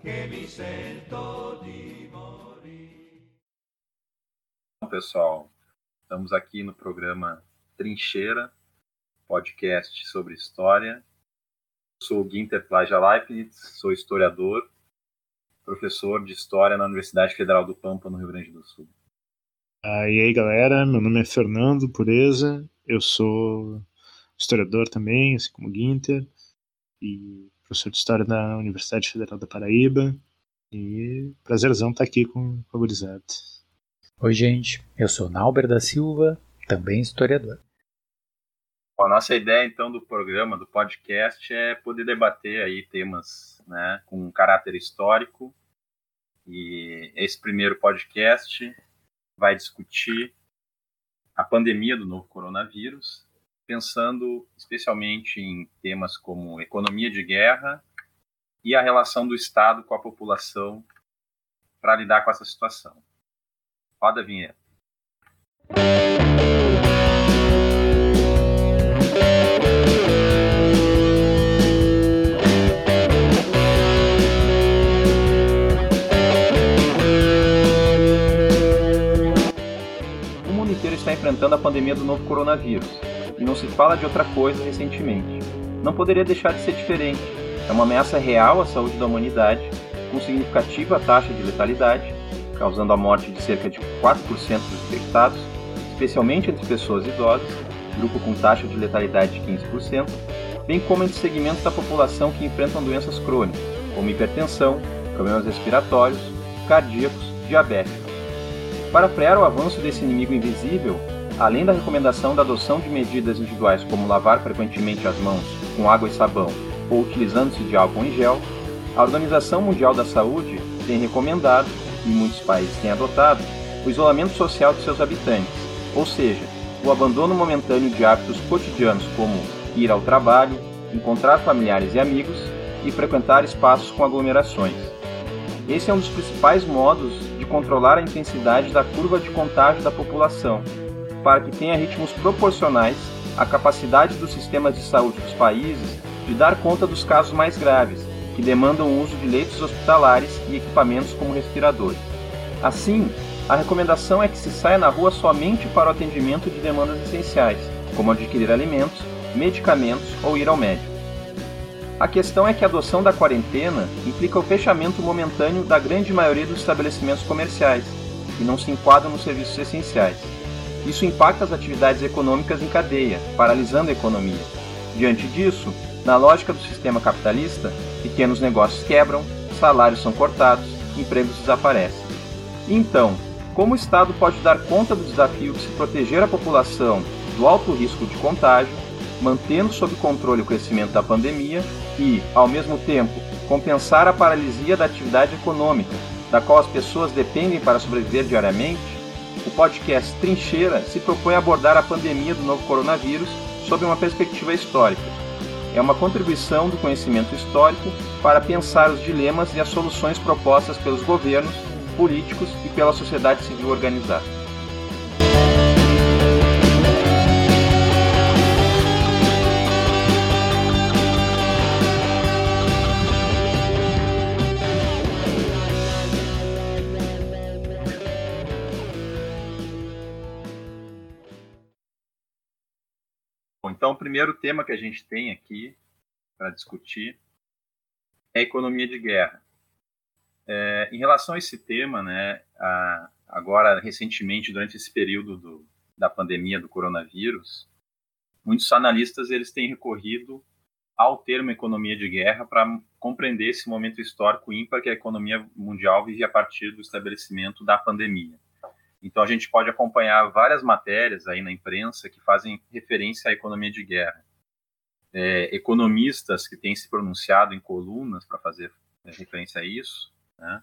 che mi sento di morire. Bom, pessoal, estamos aqui no programa Trincheira, podcast sobre história. Eu sou o Ginter Plaja Leibniz, sou historiador, professor de História na Universidade Federal do Pampa, no Rio Grande do Sul. Ah, e aí, galera, meu nome é Fernando Pureza, eu sou historiador também, assim como o Ginter, e professor de História na Universidade Federal da Paraíba, e prazerzão estar aqui com, com a gurizada. Oi, gente. Eu sou Nauber da Silva, também historiador. Bom, a nossa ideia, então, do programa, do podcast, é poder debater aí temas né, com um caráter histórico. E esse primeiro podcast vai discutir a pandemia do novo coronavírus, pensando especialmente em temas como economia de guerra e a relação do Estado com a população para lidar com essa situação. Roda a vinheta. O mundo inteiro está enfrentando a pandemia do novo coronavírus e não se fala de outra coisa recentemente. Não poderia deixar de ser diferente. É uma ameaça real à saúde da humanidade, com significativa taxa de letalidade, causando a morte de cerca de 4% dos infectados, especialmente entre pessoas idosas, grupo com taxa de letalidade de 15%, bem como entre segmentos da população que enfrentam doenças crônicas, como hipertensão, problemas respiratórios, cardíacos, diabetes. Para frear o avanço desse inimigo invisível, além da recomendação da adoção de medidas individuais como lavar frequentemente as mãos com água e sabão ou utilizando-se de álcool em gel, a Organização Mundial da Saúde tem recomendado, e muitos países têm adotado, o isolamento social de seus habitantes, ou seja, o abandono momentâneo de hábitos cotidianos como ir ao trabalho, encontrar familiares e amigos e frequentar espaços com aglomerações. Esse é um dos principais modos de controlar a intensidade da curva de contágio da população, para que tenha ritmos proporcionais à capacidade dos sistemas de saúde dos países de dar conta dos casos mais graves, que demandam o uso de leitos hospitalares e equipamentos como respiradores. Assim, a recomendação é que se saia na rua somente para o atendimento de demandas essenciais, como adquirir alimentos, medicamentos ou ir ao médico. A questão é que a adoção da quarentena implica o fechamento momentâneo da grande maioria dos estabelecimentos comerciais, que não se enquadram nos serviços essenciais. Isso impacta as atividades econômicas em cadeia, paralisando a economia. Diante disso, na lógica do sistema capitalista, pequenos negócios quebram, salários são cortados, empregos desaparecem. Então, como o Estado pode dar conta do desafio de se proteger a população do alto risco de contágio, mantendo sob controle o crescimento da pandemia e, ao mesmo tempo, compensar a paralisia da atividade econômica, da qual as pessoas dependem para sobreviver diariamente? O podcast Trincheira se propõe a abordar a pandemia do novo coronavírus sob uma perspectiva histórica. É uma contribuição do conhecimento histórico para pensar os dilemas e as soluções propostas pelos governos, políticos e pela sociedade civil organizada. Primeiro tema que a gente tem aqui para discutir é a economia de guerra. É, em relação a esse tema, né, a, agora recentemente durante esse período do, da pandemia do coronavírus, muitos analistas eles têm recorrido ao termo economia de guerra para compreender esse momento histórico ímpar que a economia mundial vive a partir do estabelecimento da pandemia. Então a gente pode acompanhar várias matérias aí na imprensa que fazem referência à economia de guerra. É, economistas que têm se pronunciado em colunas para fazer é, referência a isso, né?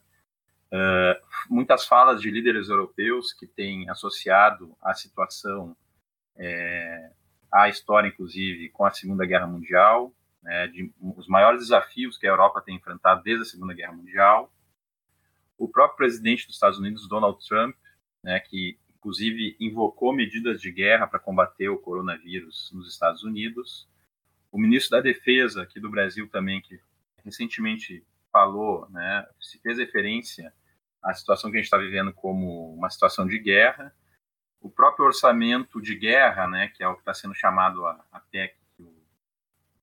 Uh, muitas falas de líderes europeus que têm associado a situação é, à história, inclusive, com a Segunda Guerra Mundial, né, de, os maiores desafios que a Europa tem enfrentado desde a Segunda Guerra Mundial. O próprio presidente dos Estados Unidos, Donald Trump, né, que inclusive invocou medidas de guerra para combater o coronavírus nos Estados Unidos. O ministro da Defesa aqui do Brasil também, que recentemente falou, né, se fez referência à situação que a gente está vivendo como uma situação de guerra. O próprio orçamento de guerra, né, que é o que está sendo chamado a, a PEC, que o,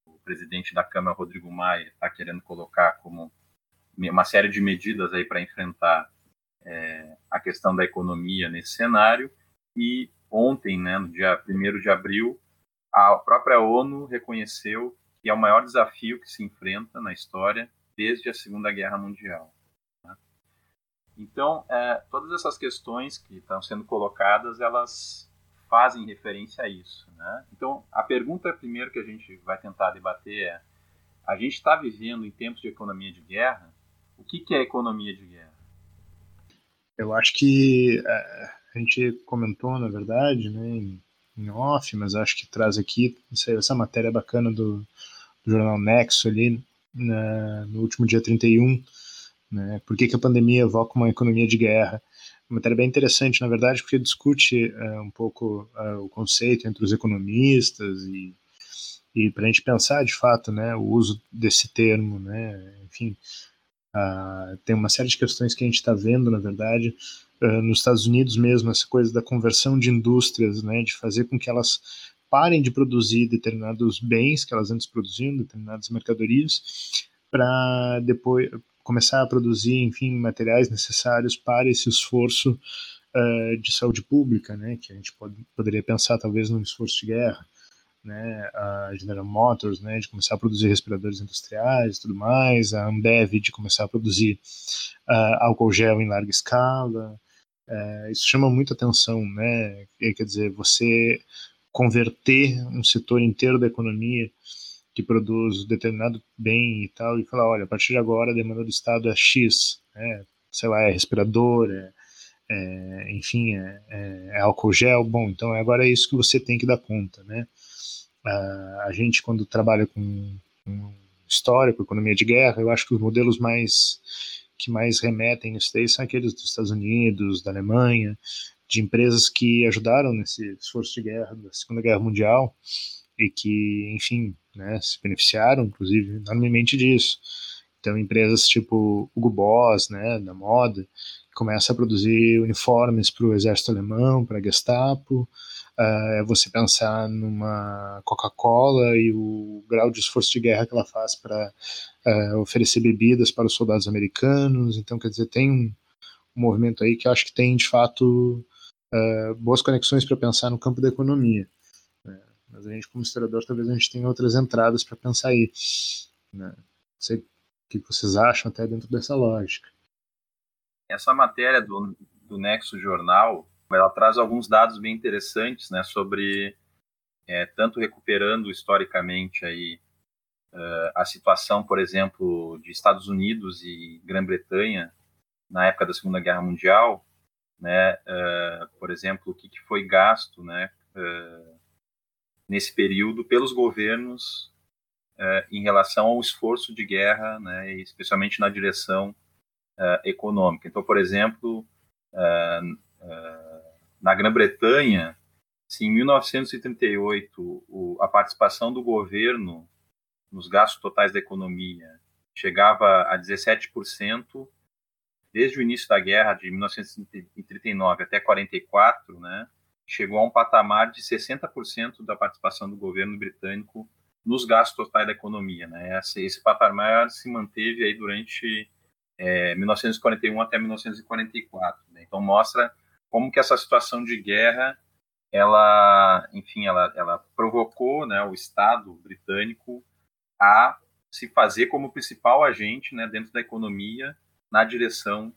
o presidente da Câmara, Rodrigo Maia, está querendo colocar como uma série de medidas aí para enfrentar é, a questão da economia nesse cenário. E ontem, né, no dia 1 de abril, a própria ONU reconheceu que é o maior desafio que se enfrenta na história desde a Segunda Guerra Mundial. Né? Então, é, todas essas questões que estão sendo colocadas, elas fazem referência a isso. Né? Então, a pergunta primeiro que a gente vai tentar debater é: a gente está vivendo em tempos de economia de guerra? O que, que é economia de guerra? Eu acho que é, a gente comentou, na verdade, né, em, em, off, mas acho que traz aqui essa matéria bacana do, do jornal Nexo ali, na, no último dia 31, né, por que, que a pandemia evoca uma economia de guerra. Uma matéria bem interessante, na verdade, porque discute é, um pouco é, o conceito entre os economistas e, e para a gente pensar, de fato, né, o uso desse termo, né, enfim, Uh, tem uma série de questões que a gente está vendo, na verdade, uh, nos Estados Unidos mesmo, essa coisa da conversão de indústrias, né, de fazer com que elas parem de produzir determinados bens que elas antes produziam, determinadas mercadorias, para depois começar a produzir, enfim, materiais necessários para esse esforço uh, de saúde pública, né, que a gente pode, poderia pensar talvez num esforço de guerra né, a General Motors, né, de começar a produzir respiradores industriais e tudo mais, a Ambev de começar a produzir uh, álcool gel em larga escala. Uh, isso chama muita atenção, né? Quer dizer, você converter um setor inteiro da economia que produz determinado bem e tal e falar, olha, a partir de agora a demanda do Estado é X, né? sei lá, é respirador, é, é enfim, é, é, é álcool gel, bom, então agora é isso que você tem que dar conta, né? Uh, a gente, quando trabalha com, com história, com economia de guerra, eu acho que os modelos mais que mais remetem isso daí são aqueles dos Estados Unidos, da Alemanha, de empresas que ajudaram nesse esforço de guerra da Segunda Guerra Mundial e que, enfim, né, se beneficiaram, inclusive, enormemente disso. Então, empresas tipo Hugo Boss, né, da moda, começa a produzir uniformes para o exército alemão, para a Gestapo, é uh, você pensar numa Coca-Cola e o grau de esforço de guerra que ela faz para uh, oferecer bebidas para os soldados americanos. Então, quer dizer, tem um, um movimento aí que eu acho que tem, de fato, uh, boas conexões para pensar no campo da economia. Né? Mas a gente, como historiador, talvez a gente tenha outras entradas para pensar aí. Né? Não sei o que vocês acham até dentro dessa lógica. Essa matéria do, do Nexo Jornal ela traz alguns dados bem interessantes, né, sobre é, tanto recuperando historicamente aí uh, a situação, por exemplo, de Estados Unidos e Grã-Bretanha na época da Segunda Guerra Mundial, né, uh, por exemplo, o que, que foi gasto, né, uh, nesse período pelos governos em relação ao esforço de guerra, né, especialmente na direção econômica. Então, por exemplo, na Grã-Bretanha, se em 1938 o, a participação do governo nos gastos totais da economia chegava a 17%, desde o início da guerra de 1939 até 44, né, chegou a um patamar de 60% da participação do governo britânico nos gastos totais da economia, né? Esse, esse patamar se manteve aí durante é, 1941 até 1944. Né? Então mostra como que essa situação de guerra ela, enfim, ela, ela provocou né, o Estado britânico a se fazer como principal agente né, dentro da economia na direção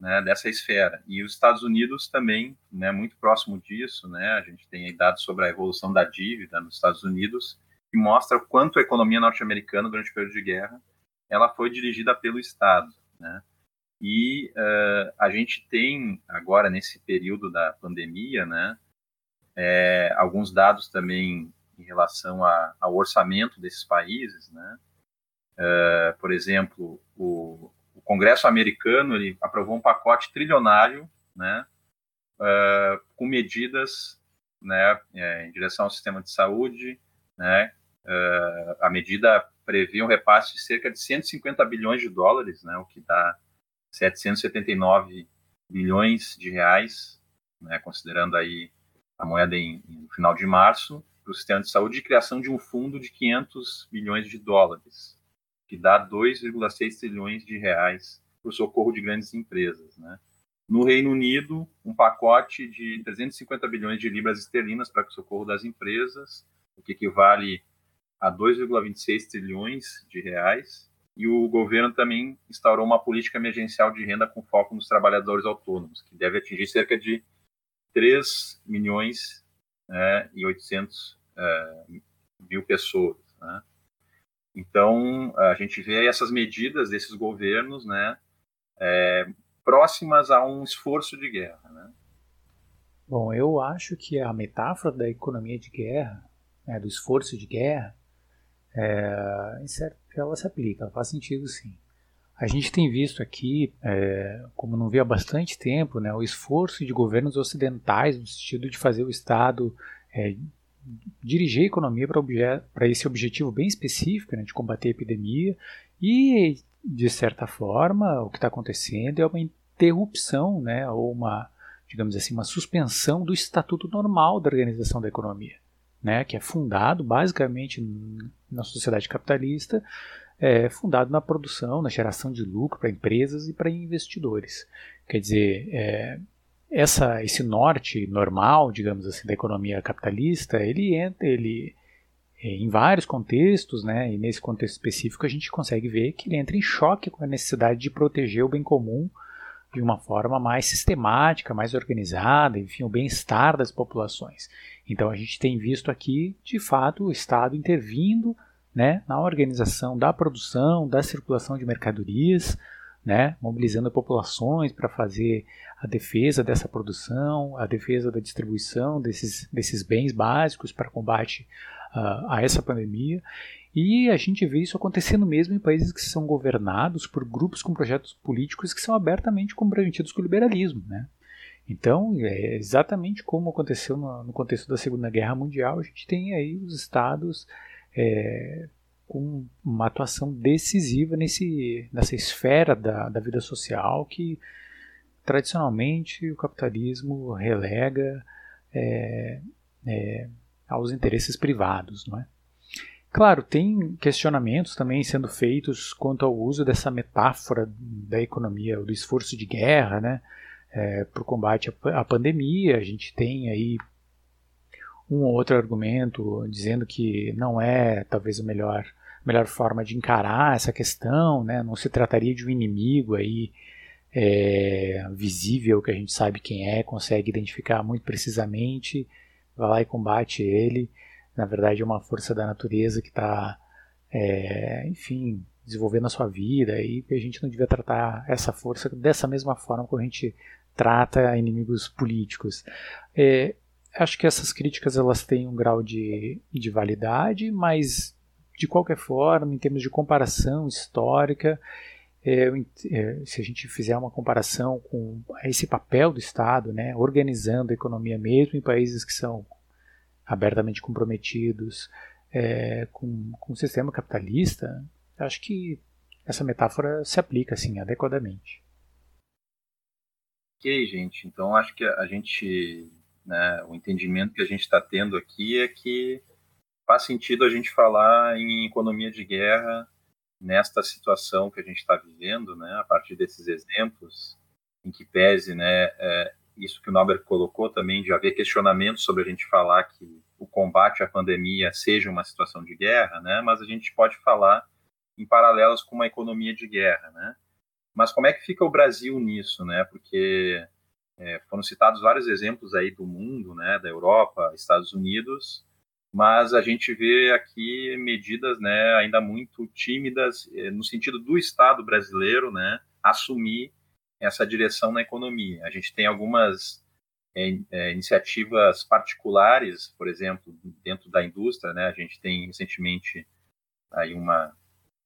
né, dessa esfera. E os Estados Unidos também, né, muito próximo disso, né, a gente tem dados sobre a evolução da dívida nos Estados Unidos, que mostra quanto a economia norte-americana durante o período de guerra ela foi dirigida pelo Estado. Né? E uh, a gente tem agora nesse período da pandemia, né, é, alguns dados também em relação a, ao orçamento desses países, né? Uh, por exemplo, o, o, Congresso americano ele aprovou um pacote trilionário, né, uh, com medidas, né, em direção ao sistema de saúde, né, a medida prevê um repasse de cerca de 150 bilhões de dólares, né, o que dá 779 bilhões de reais, né, considerando aí a moeda em, no final de março, para o sistema de saúde e criação de um fundo de 500 bilhões de dólares, que dá 2,6 trilhões de reais para o socorro de grandes empresas. Né? No Reino Unido, um pacote de 350 bilhões de libras esterlinas para o socorro das empresas, o que equivale a 2,26 trilhões de reais. E o governo também instaurou uma política emergencial de renda com foco nos trabalhadores autônomos, que deve atingir cerca de 3 milhões né, e 800 é, mil pessoas. Né? Então, a gente vê essas medidas desses governos né, é, próximas a um esforço de guerra. Né? Bom, eu acho que a metáfora da economia de guerra, né, do esforço de guerra, é, ela se aplica, faz sentido sim. A gente tem visto aqui, é, como não vi há bastante tempo, né, o esforço de governos ocidentais no sentido de fazer o Estado é, dirigir a economia para esse objetivo bem específico né, de combater a epidemia e, de certa forma, o que está acontecendo é uma interrupção, né, ou uma, digamos assim, uma suspensão do estatuto normal da organização da economia, né, que é fundado basicamente na sociedade capitalista é fundado na produção, na geração de lucro para empresas e para investidores. Quer dizer, é, essa, esse norte normal, digamos assim, da economia capitalista, ele entra, ele é, em vários contextos, né, e nesse contexto específico a gente consegue ver que ele entra em choque com a necessidade de proteger o bem comum de uma forma mais sistemática, mais organizada, enfim, o bem-estar das populações. Então a gente tem visto aqui, de fato, o Estado intervindo né, na organização da produção, da circulação de mercadorias, né, mobilizando populações para fazer a defesa dessa produção, a defesa da distribuição desses, desses bens básicos para combate uh, a essa pandemia. E a gente vê isso acontecendo mesmo em países que são governados por grupos com projetos políticos que são abertamente comprometidos com o liberalismo. Né? Então, é exatamente como aconteceu no, no contexto da Segunda Guerra Mundial, a gente tem aí os estados é, com uma atuação decisiva nesse, nessa esfera da, da vida social que tradicionalmente o capitalismo relega é, é, aos interesses privados, não é? Claro, tem questionamentos também sendo feitos quanto ao uso dessa metáfora da economia, do esforço de guerra, né, é, para o combate à, pandemia. A gente tem aí um ou outro argumento dizendo que não é talvez a melhor, melhor forma de encarar essa questão, né? não se trataria de um inimigo aí é, visível que a gente sabe quem é, consegue identificar muito precisamente, vai lá e combate ele. Na verdade, é uma força da natureza que está, é, enfim, desenvolvendo a sua vida e a gente não devia tratar essa força dessa mesma forma como a gente trata inimigos políticos. É, acho que essas críticas elas têm um grau de, de validade, mas de qualquer forma, em termos de comparação histórica, é, é, se a gente fizer uma comparação com esse papel do Estado, né, organizando a economia mesmo em países que são abertamente comprometidos é, com, com o sistema capitalista, acho que essa metáfora se aplica assim adequadamente. Ok, gente. Então acho que a gente né? O entendimento que a gente está tendo aqui é que faz sentido a gente falar em economia de guerra nesta situação que a gente está vivendo, né? A partir desses exemplos, em que pese, né? É, isso que o Norbert colocou também de haver questionamentos sobre a gente falar que o combate à pandemia seja uma situação de guerra, né? Mas a gente pode falar em paralelos com uma economia de guerra, né? Mas como é que fica o Brasil nisso, né? Porque é, foram citados vários exemplos aí do mundo, né, da Europa, Estados Unidos, mas a gente vê aqui medidas, né, ainda muito tímidas é, no sentido do Estado brasileiro, né, assumir essa direção na economia. A gente tem algumas é, é, iniciativas particulares, por exemplo, dentro da indústria, né? A gente tem recentemente aí uma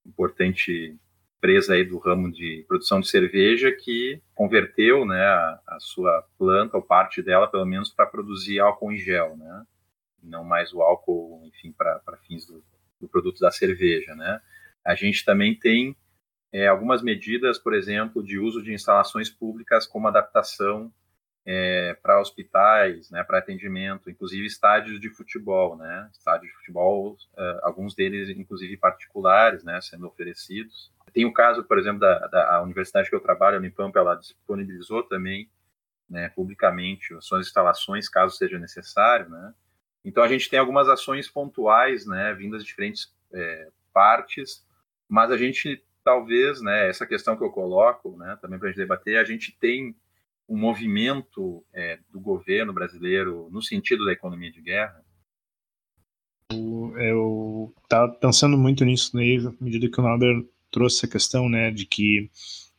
importante empresa aí do ramo de produção de cerveja que converteu, né, a, a sua planta ou parte dela, pelo menos, para produzir álcool em gel, né? Não mais o álcool, enfim, para fins do, do produto da cerveja, né? A gente também tem é, algumas medidas, por exemplo, de uso de instalações públicas como adaptação é, para hospitais, né, para atendimento, inclusive estádios de futebol, né, estádios de futebol, é, alguns deles inclusive particulares, né, sendo oferecidos. Tem o caso, por exemplo, da, da universidade que eu trabalho, a Unipampa, ela disponibilizou também, né, publicamente suas instalações, caso seja necessário, né. Então a gente tem algumas ações pontuais, né, vindas de diferentes é, partes, mas a gente talvez, né, essa questão que eu coloco, né, também para a gente debater, a gente tem um movimento é, do governo brasileiro no sentido da economia de guerra? Eu estava pensando muito nisso à medida que o Nauber trouxe essa questão, né, de que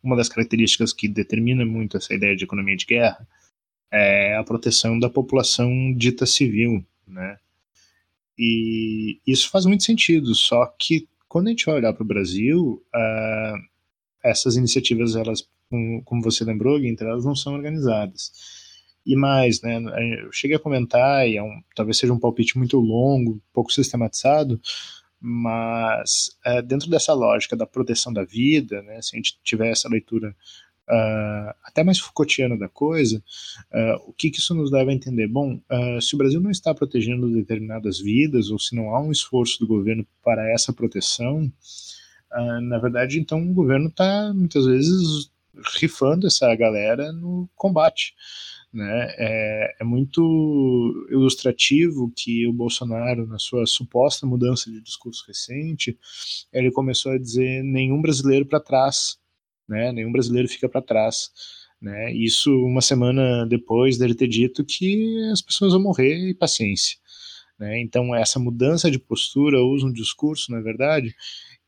uma das características que determina muito essa ideia de economia de guerra é a proteção da população dita civil, né? E isso faz muito sentido, só que quando a gente vai olhar para o Brasil, uh, essas iniciativas elas como, você lembrou, Guinter, elas não são organizadas. E mais, né, eu cheguei a comentar, e é um, talvez seja um palpite muito longo, pouco sistematizado, mas é, dentro dessa lógica da proteção da vida, né, se a gente tiver essa leitura uh, até mais Foucaultiana da coisa, uh, o que, que, isso nos leva a entender? Bom, uh, se o Brasil não está protegendo determinadas vidas, ou se não há um esforço do governo para essa proteção, na verdade, então o governo está muitas vezes rifando essa galera no combate. Né? É, é, muito ilustrativo que o Bolsonaro, na sua suposta mudança de discurso recente, ele começou a dizer nenhum brasileiro para trás, né? nenhum brasileiro fica para trás. Né? Isso uma semana depois dele ter dito que as pessoas vão morrer e paciência. Né? Então, essa mudança de postura, usa um discurso, na verdade,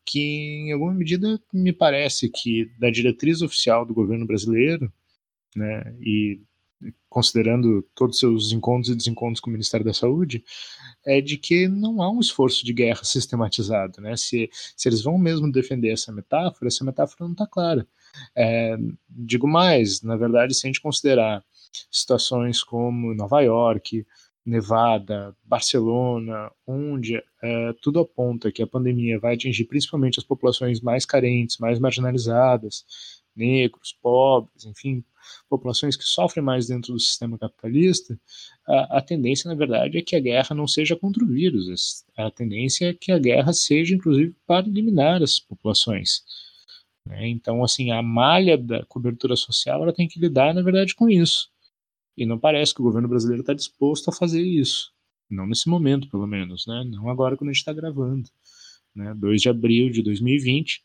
que, em alguma medida, me parece que da diretriz oficial do governo brasileiro, né, e considerando todos os seus encontros e desencontros com o Ministério da Saúde, é de que não há um esforço de guerra sistematizado. Né? Se, se eles vão mesmo defender essa metáfora, essa metáfora não está clara. É, digo mais, na verdade, se a gente considerar situações como Nova York, Nevada, Barcelona, onde é, tudo aponta que a pandemia vai atingir principalmente as populações mais carentes, mais marginalizadas, negros, pobres, enfim, populações que sofrem mais dentro do sistema capitalista, a, a, tendência, na verdade, é que a guerra não seja contra o vírus, a tendência é que a guerra seja, inclusive, para eliminar as populações. Né? Então, assim, a malha da cobertura social ela tem que lidar, na verdade, com isso. E não parece que o governo brasileiro está disposto a fazer isso. Não nesse momento, pelo menos, né? Não agora quando a gente está gravando. Né? 2 de abril de 2020,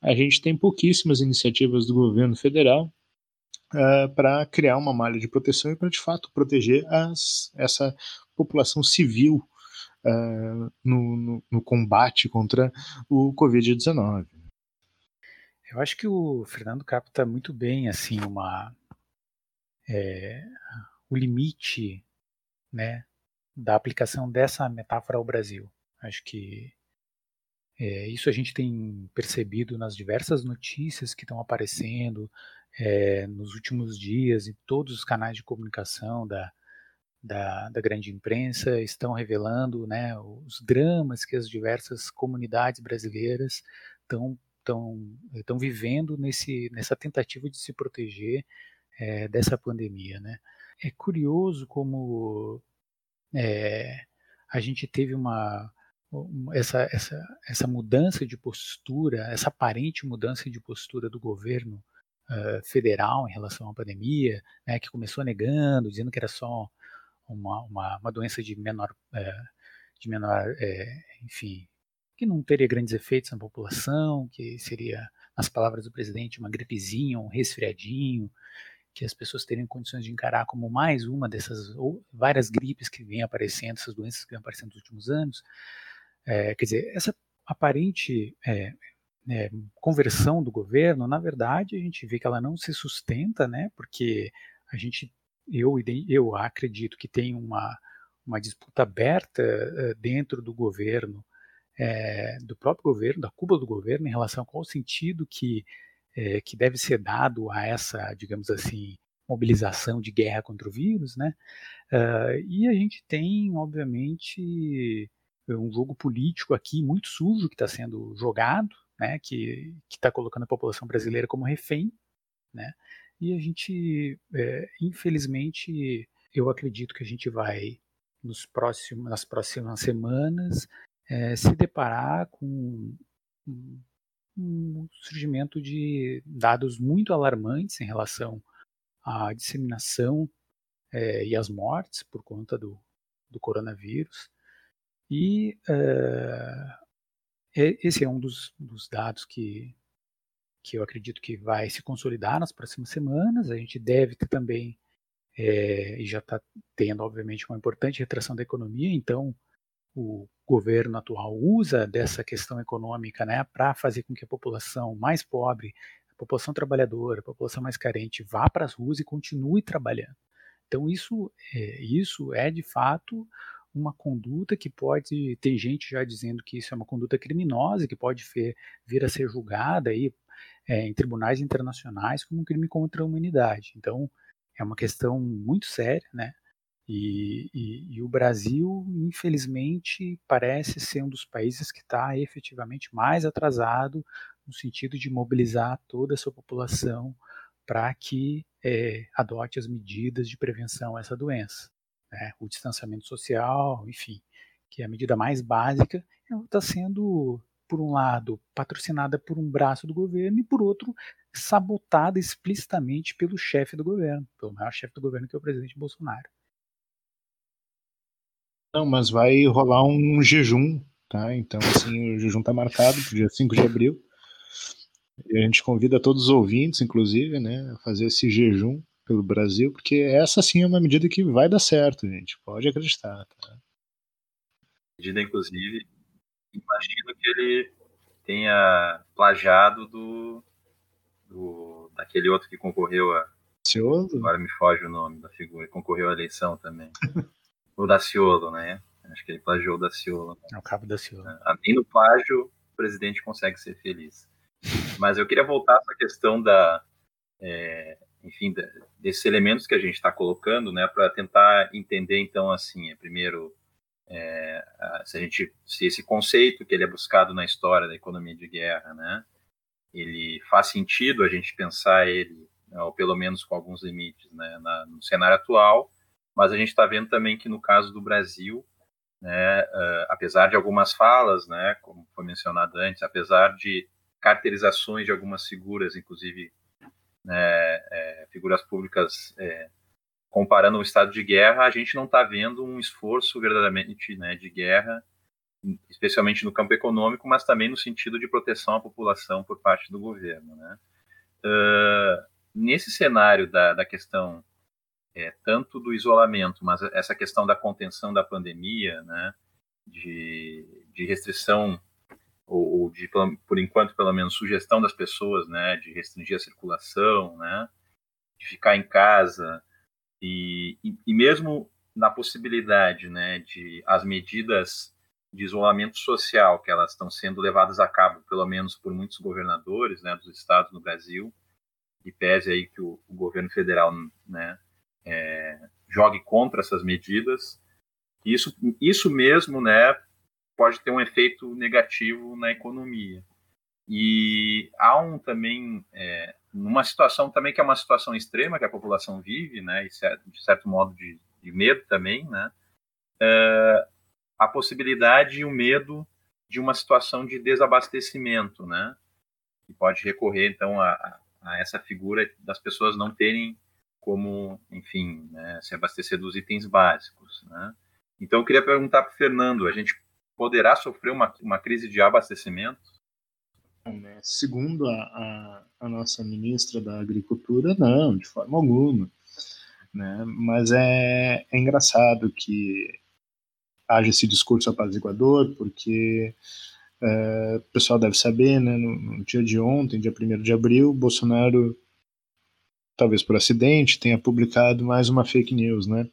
a gente tem pouquíssimas iniciativas do governo federal uh, eh, para criar uma malha de proteção e para, de fato, proteger as, essa população civil uh, no, no, no combate contra o Covid-19. Eu acho que o Fernando capta muito bem assim uma é, o limite né, da aplicação dessa metáfora ao Brasil. Acho que é, isso a gente tem percebido nas diversas notícias que estão aparecendo é, nos últimos dias e todos os canais de comunicação da, da, da, grande imprensa estão revelando né, os dramas que as diversas comunidades brasileiras estão estão vivendo nesse, nessa tentativa de se proteger é, dessa pandemia. Né? É curioso como é, a gente teve uma, essa, essa, essa mudança de postura, essa aparente mudança de postura do governo uh, federal em relação à pandemia, né, que começou negando, dizendo que era só uma, uma, uma doença de menor, uh, de menor uh, enfim, que não teria grandes efeitos na população, que seria, nas palavras do presidente, uma gripezinha, um resfriadinho, que as pessoas teriam condições de encarar como mais uma dessas várias gripes que vêm aparecendo, essas doenças que vêm aparecendo nos últimos anos. É, quer dizer, essa aparente é, é, conversão do governo, na verdade, a gente vê que ela não se sustenta, né? Porque a gente, eu, eu acredito que tem uma, uma disputa aberta uh, dentro do governo, é, do próprio governo, da cúpula do governo, em relação a qual sentido que, é, que deve ser dado a essa, digamos assim, mobilização de guerra contra o vírus, né? Uh, e a gente tem, obviamente, um jogo político aqui muito sujo que está sendo jogado, né? Que está colocando a população brasileira como refém, né? E a gente, é, infelizmente, eu acredito que a gente vai nos próximos, nas próximas semanas é, se deparar com um, surgimento de dados muito alarmantes em relação à disseminação é, e às mortes por conta do, do coronavírus. E é, esse é um dos, dos dados que, que eu acredito que vai se consolidar nas próximas semanas. A gente deve ter também, é, e já está tendo, obviamente, uma importante retração da economia, então o governo atual usa dessa questão econômica né, para fazer com que a população mais pobre, a população trabalhadora, a população mais carente vá para as ruas e continue trabalhando. Então isso é, isso é de fato uma conduta que pode tem gente já dizendo que isso é uma conduta criminosa que pode vir a ser julgada aí é, em tribunais internacionais como um crime contra a humanidade. Então é uma questão muito séria, né? E, e, e, o Brasil, infelizmente, parece ser um dos países que está efetivamente mais atrasado no sentido de mobilizar toda a sua população para que é, adote as medidas de prevenção a essa doença. Né? O distanciamento social, enfim, que é a medida mais básica, está sendo, por um lado, patrocinada por um braço do governo e, por outro, sabotada explicitamente pelo chefe do governo, pelo maior chefe do governo, que é o presidente Bolsonaro. Não, mas vai rolar um jejum, tá? Então, assim, o jejum tá marcado pro dia 5 de abril. E a gente convida todos os ouvintes, inclusive, né, a fazer esse jejum pelo Brasil, porque essa sim é uma medida que vai dar certo, gente. Pode acreditar, tá? Medida, inclusive, imagino que ele tenha plagiado do, do daquele outro que concorreu a. Ciolo? Agora me foge o nome da figura, concorreu à eleição também. o Daciolo, né? Acho que ele plagiou o Daciolo. É o cabo Daciolo. É, além do plágio, o presidente consegue ser feliz. Mas eu queria voltar essa questão da, é, enfim, da, desses elementos que a gente está colocando, né, para tentar entender, então, assim, é, primeiro, é, se a gente, se esse conceito que ele é buscado na história da economia de guerra, né, ele faz sentido a gente pensar ele, ou pelo menos com alguns limites, né, na, no cenário atual, mas a gente está vendo também que no caso do Brasil, né, uh, apesar de algumas falas, né, como foi mencionado antes, apesar de caracterizações de algumas figuras, inclusive né, é, figuras públicas é, comparando o estado de guerra, a gente não está vendo um esforço verdadeiramente né, de guerra, especialmente no campo econômico, mas também no sentido de proteção à população por parte do governo. Né? Uh, nesse cenário da, da questão é, tanto do isolamento, mas essa questão da contenção da pandemia, né, de, de restrição ou, ou, de por enquanto pelo menos sugestão das pessoas, né, de restringir a circulação, né, de ficar em casa e, e, e mesmo na possibilidade, né, de as medidas de isolamento social que elas estão sendo levadas a cabo, pelo menos por muitos governadores, né, dos estados no Brasil, e pese aí que o, o governo federal, né, é, jogue contra essas medidas. Isso, isso mesmo, né, pode ter um efeito negativo na economia. E há um também, é, numa situação também que é uma situação extrema que a população vive, né, de certo modo de, de medo também, né, é, a possibilidade e o medo de uma situação de desabastecimento, né, que pode recorrer então a, a essa figura das pessoas não terem como, enfim, né, se abastecer dos itens básicos. Né? Então, eu queria perguntar para o Fernando: a gente poderá sofrer uma, uma crise de abastecimento? Né, segundo a, a, a, nossa ministra da Agricultura, não, de forma alguma. Né? Mas é, é engraçado que haja esse discurso apaziguador, porque Uh, o pessoal deve saber, né, no, no, dia de ontem, dia 1 de abril, Bolsonaro, talvez por acidente, tenha publicado mais uma fake news, né?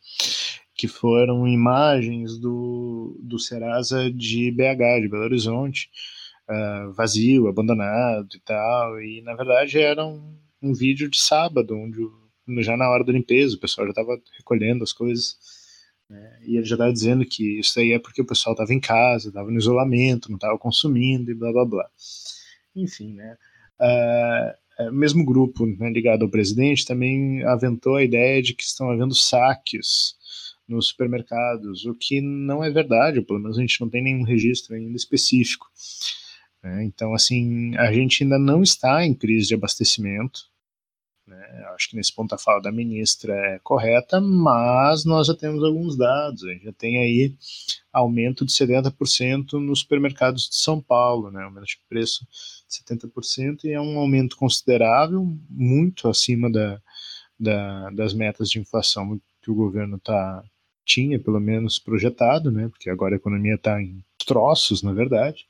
Que foram imagens do, do Serasa de BH, de Belo Horizonte, uh, vazio, abandonado e tal. E na verdade era um, um vídeo de sábado, onde já na hora da limpeza o pessoal já estava recolhendo as coisas né? E ele já estava dizendo que isso aí é porque o pessoal estava em casa, estava no isolamento, não estava consumindo e blá blá blá. Enfim, né? Uh, o mesmo grupo né, ligado ao presidente também aventou a ideia de que estão havendo saques nos supermercados, o que não é verdade, pelo menos a gente não tem nenhum registro ainda específico. Né? Então, assim, a gente ainda não está em crise de abastecimento, né? Acho que nesse ponto a fala da ministra é correta, mas nós já temos alguns dados. A gente já tem aí aumento de 70% nos supermercados de São Paulo, né? aumento de preço de 70%, e é um aumento considerável, muito acima da, da, das metas de inflação que o governo tá, tinha, pelo menos, projetado, né? porque agora a economia está em troços, na verdade.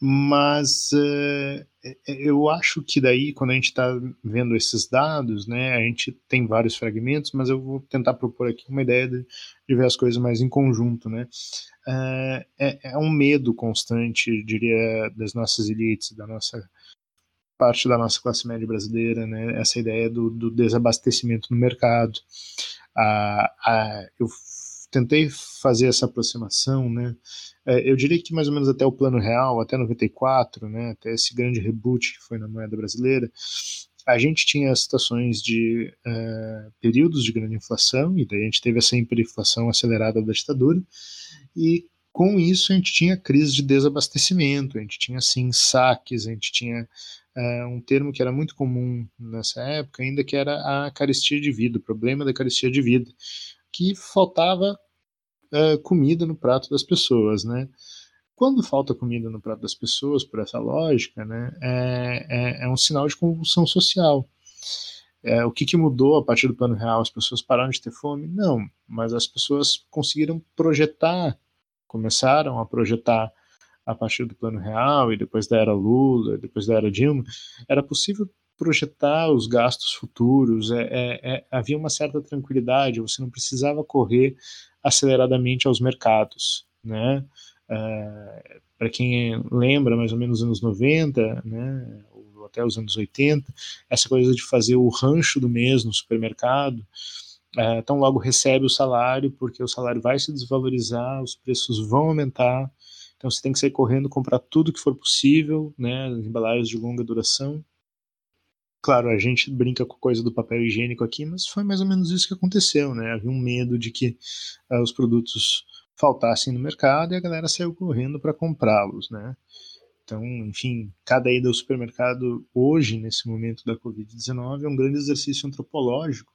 Mas uh, eu acho que daí, quando a gente está vendo esses dados, né, a gente tem vários fragmentos, mas eu vou tentar propor aqui uma ideia de, de ver as coisas mais em conjunto. Né? Uh, é, é um medo constante, diria, das nossas elites, da nossa parte da nossa classe média brasileira, né, essa ideia do, do desabastecimento no mercado. Ah, eu tentei fazer essa aproximação, né? É, eu diria que mais ou menos até o plano real, até 94, né? Até esse grande reboot que foi na moeda brasileira, a gente tinha situações de uh, períodos de grande inflação, e daí a gente teve essa hiperinflação acelerada da ditadura, e com isso a gente tinha crise de desabastecimento, a gente tinha assim saques, a gente tinha uh, um termo que era muito comum nessa época, ainda que era a carestia de vida, o problema da carestia de vida, que faltava uh, comida no prato das pessoas, né? Quando falta comida no prato das pessoas, por essa lógica, né, é, é, é um sinal de convulsão social. É, o que, que, mudou a partir do plano real? As pessoas pararam de ter fome? Não, mas as pessoas conseguiram projetar, começaram a projetar a partir do plano real e depois da era Lula, depois da era Dilma, era possível projetar os gastos futuros, é, é, é, havia uma certa tranquilidade, você não precisava correr aceleradamente aos mercados, né? É, Para quem lembra, mais ou menos nos anos 90, né, ou até os anos 80, essa coisa de fazer o rancho do mês no supermercado, é, tão logo recebe o salário, porque o salário vai se desvalorizar, os preços vão aumentar, então você tem que sair correndo, comprar tudo que for possível, né, embalagens de longa duração, Claro, a gente brinca com a coisa do papel higiênico aqui, mas foi mais ou menos isso que aconteceu, né? Havia um medo de que uh, os produtos faltassem no mercado e a galera saiu correndo para comprá-los, né? Então, enfim, cada ida ao supermercado hoje, nesse momento da Covid-19, é um grande exercício antropológico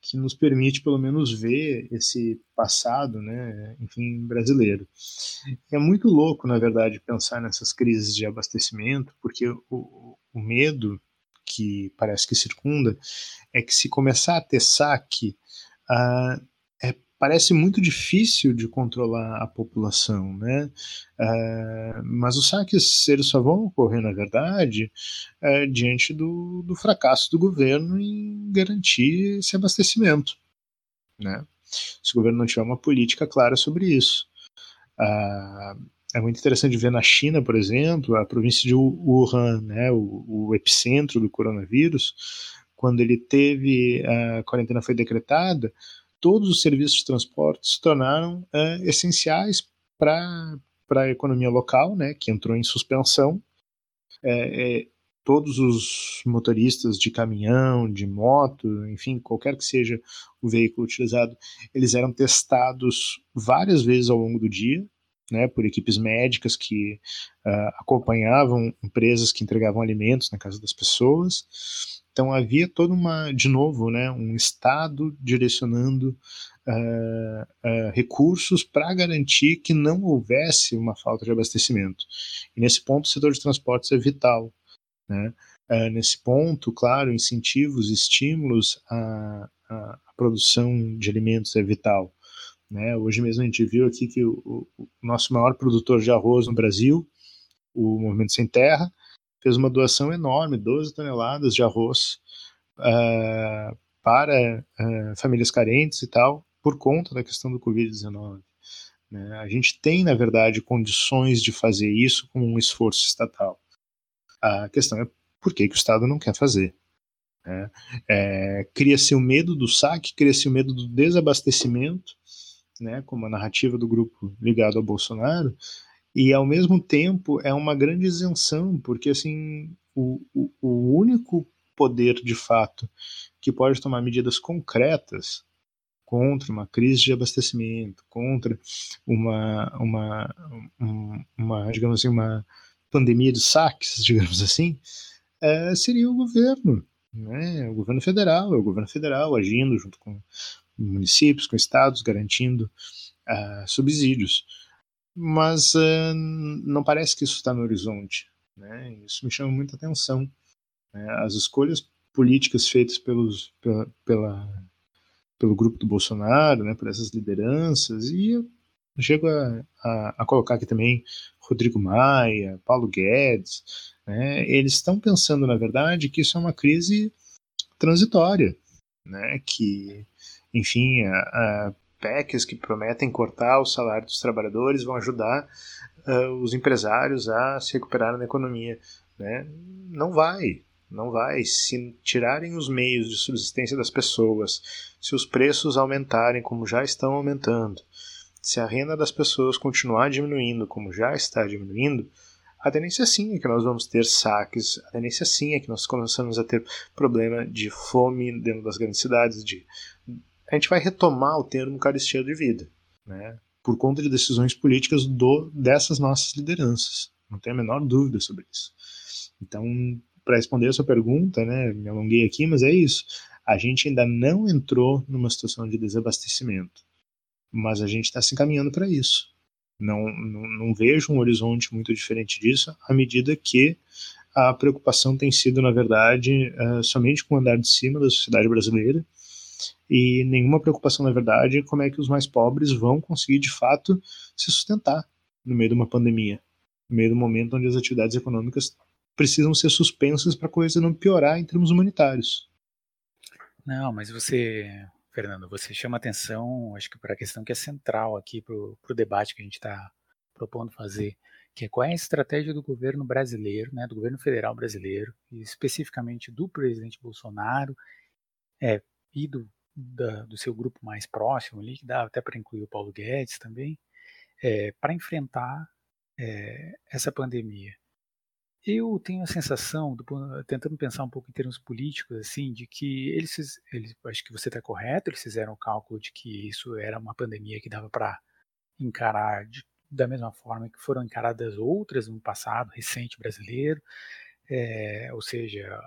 que nos permite, pelo menos, ver esse passado, né, enfim, brasileiro. É muito louco, na verdade, pensar nessas crises de abastecimento, porque o, o medo que parece que circunda é que se começar a ter saque, uh, é, parece muito difícil de controlar a população, né? Uh, mas os saques eles só vão ocorrer, na verdade, uh, diante do, do fracasso do governo em garantir esse abastecimento, né? Se o governo não tiver uma política clara sobre isso. Uh, é muito interessante ver na China, por exemplo, a província de Wuhan, né, o, o epicentro do coronavírus, quando ele teve a quarentena foi decretada, todos os serviços de transporte se tornaram uh, essenciais para a economia local, né, que entrou em suspensão. É, é, todos os motoristas de caminhão, de moto, enfim, qualquer que seja o veículo utilizado, eles eram testados várias vezes ao longo do dia, né, por equipes médicas que uh, acompanhavam empresas que entregavam alimentos na casa das pessoas. Então havia toda uma, de novo, né, um Estado direcionando uh, uh, recursos para garantir que não houvesse uma falta de abastecimento. E nesse ponto o setor de transportes é vital. Né? nesse ponto, claro, incentivos, estímulos à, à produção de alimentos é vital. Né? Hoje mesmo a gente viu aqui que o, o, nosso maior produtor de arroz no Brasil o Movimento Sem Terra fez uma doação enorme, 12 toneladas de arroz uh, para uh, famílias carentes e tal, por conta da questão do Covid-19. Né? A gente tem, na verdade, condições de fazer isso com um esforço estatal. A questão é por que, que o Estado não quer fazer. Né? É, cria-se o medo do saque, cria-se o medo do desabastecimento, né, como a narrativa do grupo ligado ao Bolsonaro, e ao mesmo tempo é uma grande isenção, porque assim o, o, o único poder de fato que pode tomar medidas concretas contra uma crise de abastecimento, contra uma, uma, uma, uma digamos assim, uma pandemia de saques, digamos assim, é, seria o governo, né? o governo federal, é o governo federal agindo junto com municípios, com estados, garantindo uh, subsídios. Mas uh, não parece que isso está no horizonte. Né? Isso me chama muita atenção. Né? As escolhas políticas feitas pelos, pela, pela, pelo grupo do Bolsonaro, né, por essas lideranças, e eu chego a, a, a colocar aqui também Rodrigo Maia, Paulo Guedes, né, eles estão pensando, na verdade, que isso é uma crise transitória, né, que enfim, a PECs que prometem cortar o salário dos trabalhadores vão ajudar uh, os empresários a se recuperar na economia. Né? Não vai, não vai. Se tirarem os meios de subsistência das pessoas, se os preços aumentarem como já estão aumentando, se a renda das pessoas continuar diminuindo como já está diminuindo, a tendência sim é que nós vamos ter saques, a tendência sim é que nós começamos a ter problema de fome dentro das grandes cidades, de a gente vai retomar o termo caristia de vida, né? por conta de decisões políticas do, dessas nossas lideranças. Não tenho a menor dúvida sobre isso. Então, para responder a sua pergunta, né, me alonguei aqui, mas é isso. A gente ainda não entrou numa situação de desabastecimento, mas a gente está se encaminhando para isso. Não, não, não vejo um horizonte muito diferente disso, à medida que a preocupação tem sido, na verdade, uh, somente com o andar de cima da sociedade brasileira e nenhuma preocupação, na verdade, como é que os mais pobres vão conseguir de fato se sustentar no meio de uma pandemia, no meio do momento onde as atividades econômicas precisam ser suspensas para a coisa não piorar em termos humanitários. Não, mas você, Fernando, você chama atenção, acho que para a questão que é central aqui para o debate que a gente está propondo fazer, que é qual é a estratégia do governo brasileiro, né, do governo federal brasileiro, e especificamente do presidente Bolsonaro, é, e do, da, do seu grupo mais próximo ali, que dá até para incluir o Paulo Guedes também, é, para enfrentar é, essa pandemia. Eu tenho a sensação, do, tentando pensar um pouco em termos políticos, assim, de que eles, eles acho que você está correto, eles fizeram o cálculo de que isso era uma pandemia que dava para encarar de, da mesma forma que foram encaradas outras no passado recente brasileiro, é, ou seja,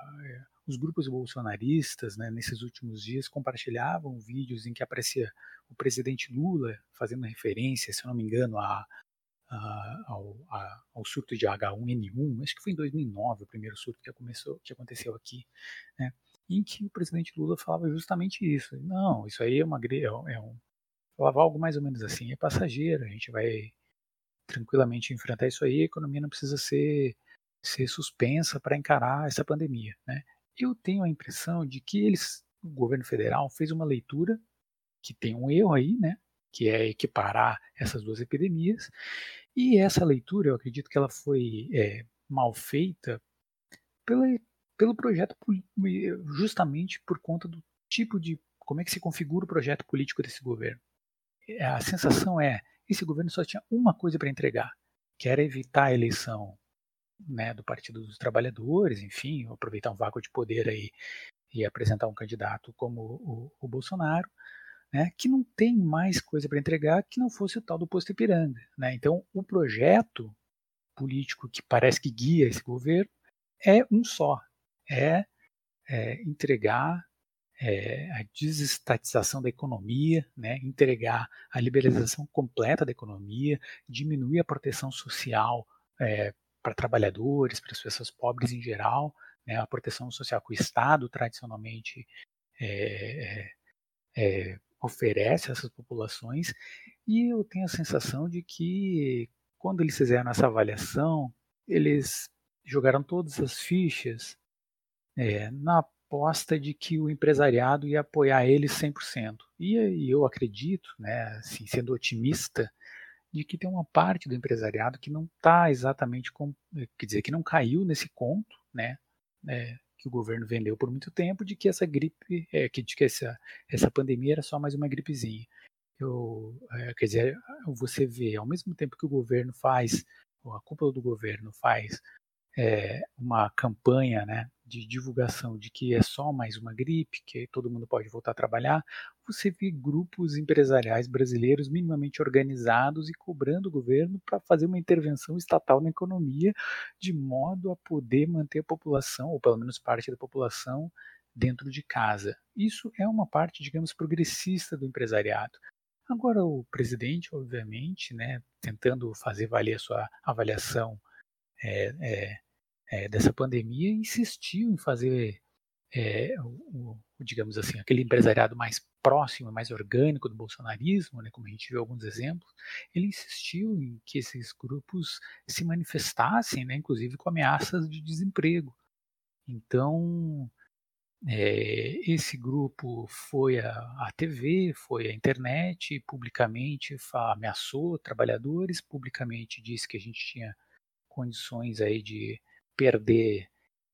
os grupos bolsonaristas, né, nesses últimos dias, compartilhavam vídeos em que aparecia o presidente Lula fazendo referência, se eu não me engano, a, a, ao, a, ao, surto de H1N1, acho que foi em 2009 o primeiro surto que, começou, que aconteceu aqui, né, em que o presidente Lula falava justamente isso. Não, isso aí é uma é, é um, falava algo mais ou menos assim, é passageiro, a gente vai tranquilamente enfrentar isso aí, a economia não precisa ser ser suspensa para encarar essa pandemia, né? Eu tenho a impressão de que eles, o governo federal fez uma leitura que tem um erro aí, né? Que é equiparar essas duas epidemias. E essa leitura, eu acredito que ela foi é, mal feita pela, pelo projeto, justamente por conta do tipo de. como é que se configura o projeto político desse governo. A sensação é: esse governo só tinha uma coisa para entregar, que era evitar a eleição né, do Partido dos Trabalhadores, enfim, aproveitar um vácuo de poder aí e apresentar um candidato como o, o Bolsonaro, né, que não tem mais coisa para entregar que não fosse o tal do posto Ipiranga. Né? Então, o projeto político que parece que guia esse governo é um só, é, é entregar é, a desestatização da economia, né, entregar a liberalização completa da economia, diminuir a proteção social é, para trabalhadores, para as pessoas pobres em geral, né, a proteção social que o Estado tradicionalmente é, é, oferece a essas populações, e eu tenho a sensação de que quando eles fizeram essa avaliação, eles jogaram todas as fichas é, na aposta de que o empresariado ia apoiar eles 100%. E, e eu acredito, né, assim, sendo otimista, de que tem uma parte do empresariado que não está exatamente com, quer dizer, que não caiu nesse conto, né, é, que o governo vendeu por muito tempo de que essa gripe, é, que, de que essa, essa pandemia era só mais uma gripezinha. Eu, é, quer dizer, você vê, ao mesmo tempo que o governo faz, a cúpula do governo faz uma campanha né, de divulgação de que é só mais uma gripe, que todo mundo pode voltar a trabalhar, você vê grupos empresariais brasileiros minimamente organizados e cobrando o governo para fazer uma intervenção estatal na economia, de modo a poder manter a população, ou pelo menos parte da população, dentro de casa. Isso é uma parte, digamos, progressista do empresariado. Agora, o presidente, obviamente, né, tentando fazer valer a sua avaliação é, é, é, dessa pandemia, insistiu em fazer, é, o, o, digamos assim, aquele empresariado mais próximo, mais orgânico do bolsonarismo, né, como a gente viu alguns exemplos, ele insistiu em que esses grupos se manifestassem, né, inclusive com ameaças de desemprego. Então, é, esse grupo foi à, TV, foi à internet, publicamente ameaçou trabalhadores, publicamente disse que a gente tinha condições aí de perder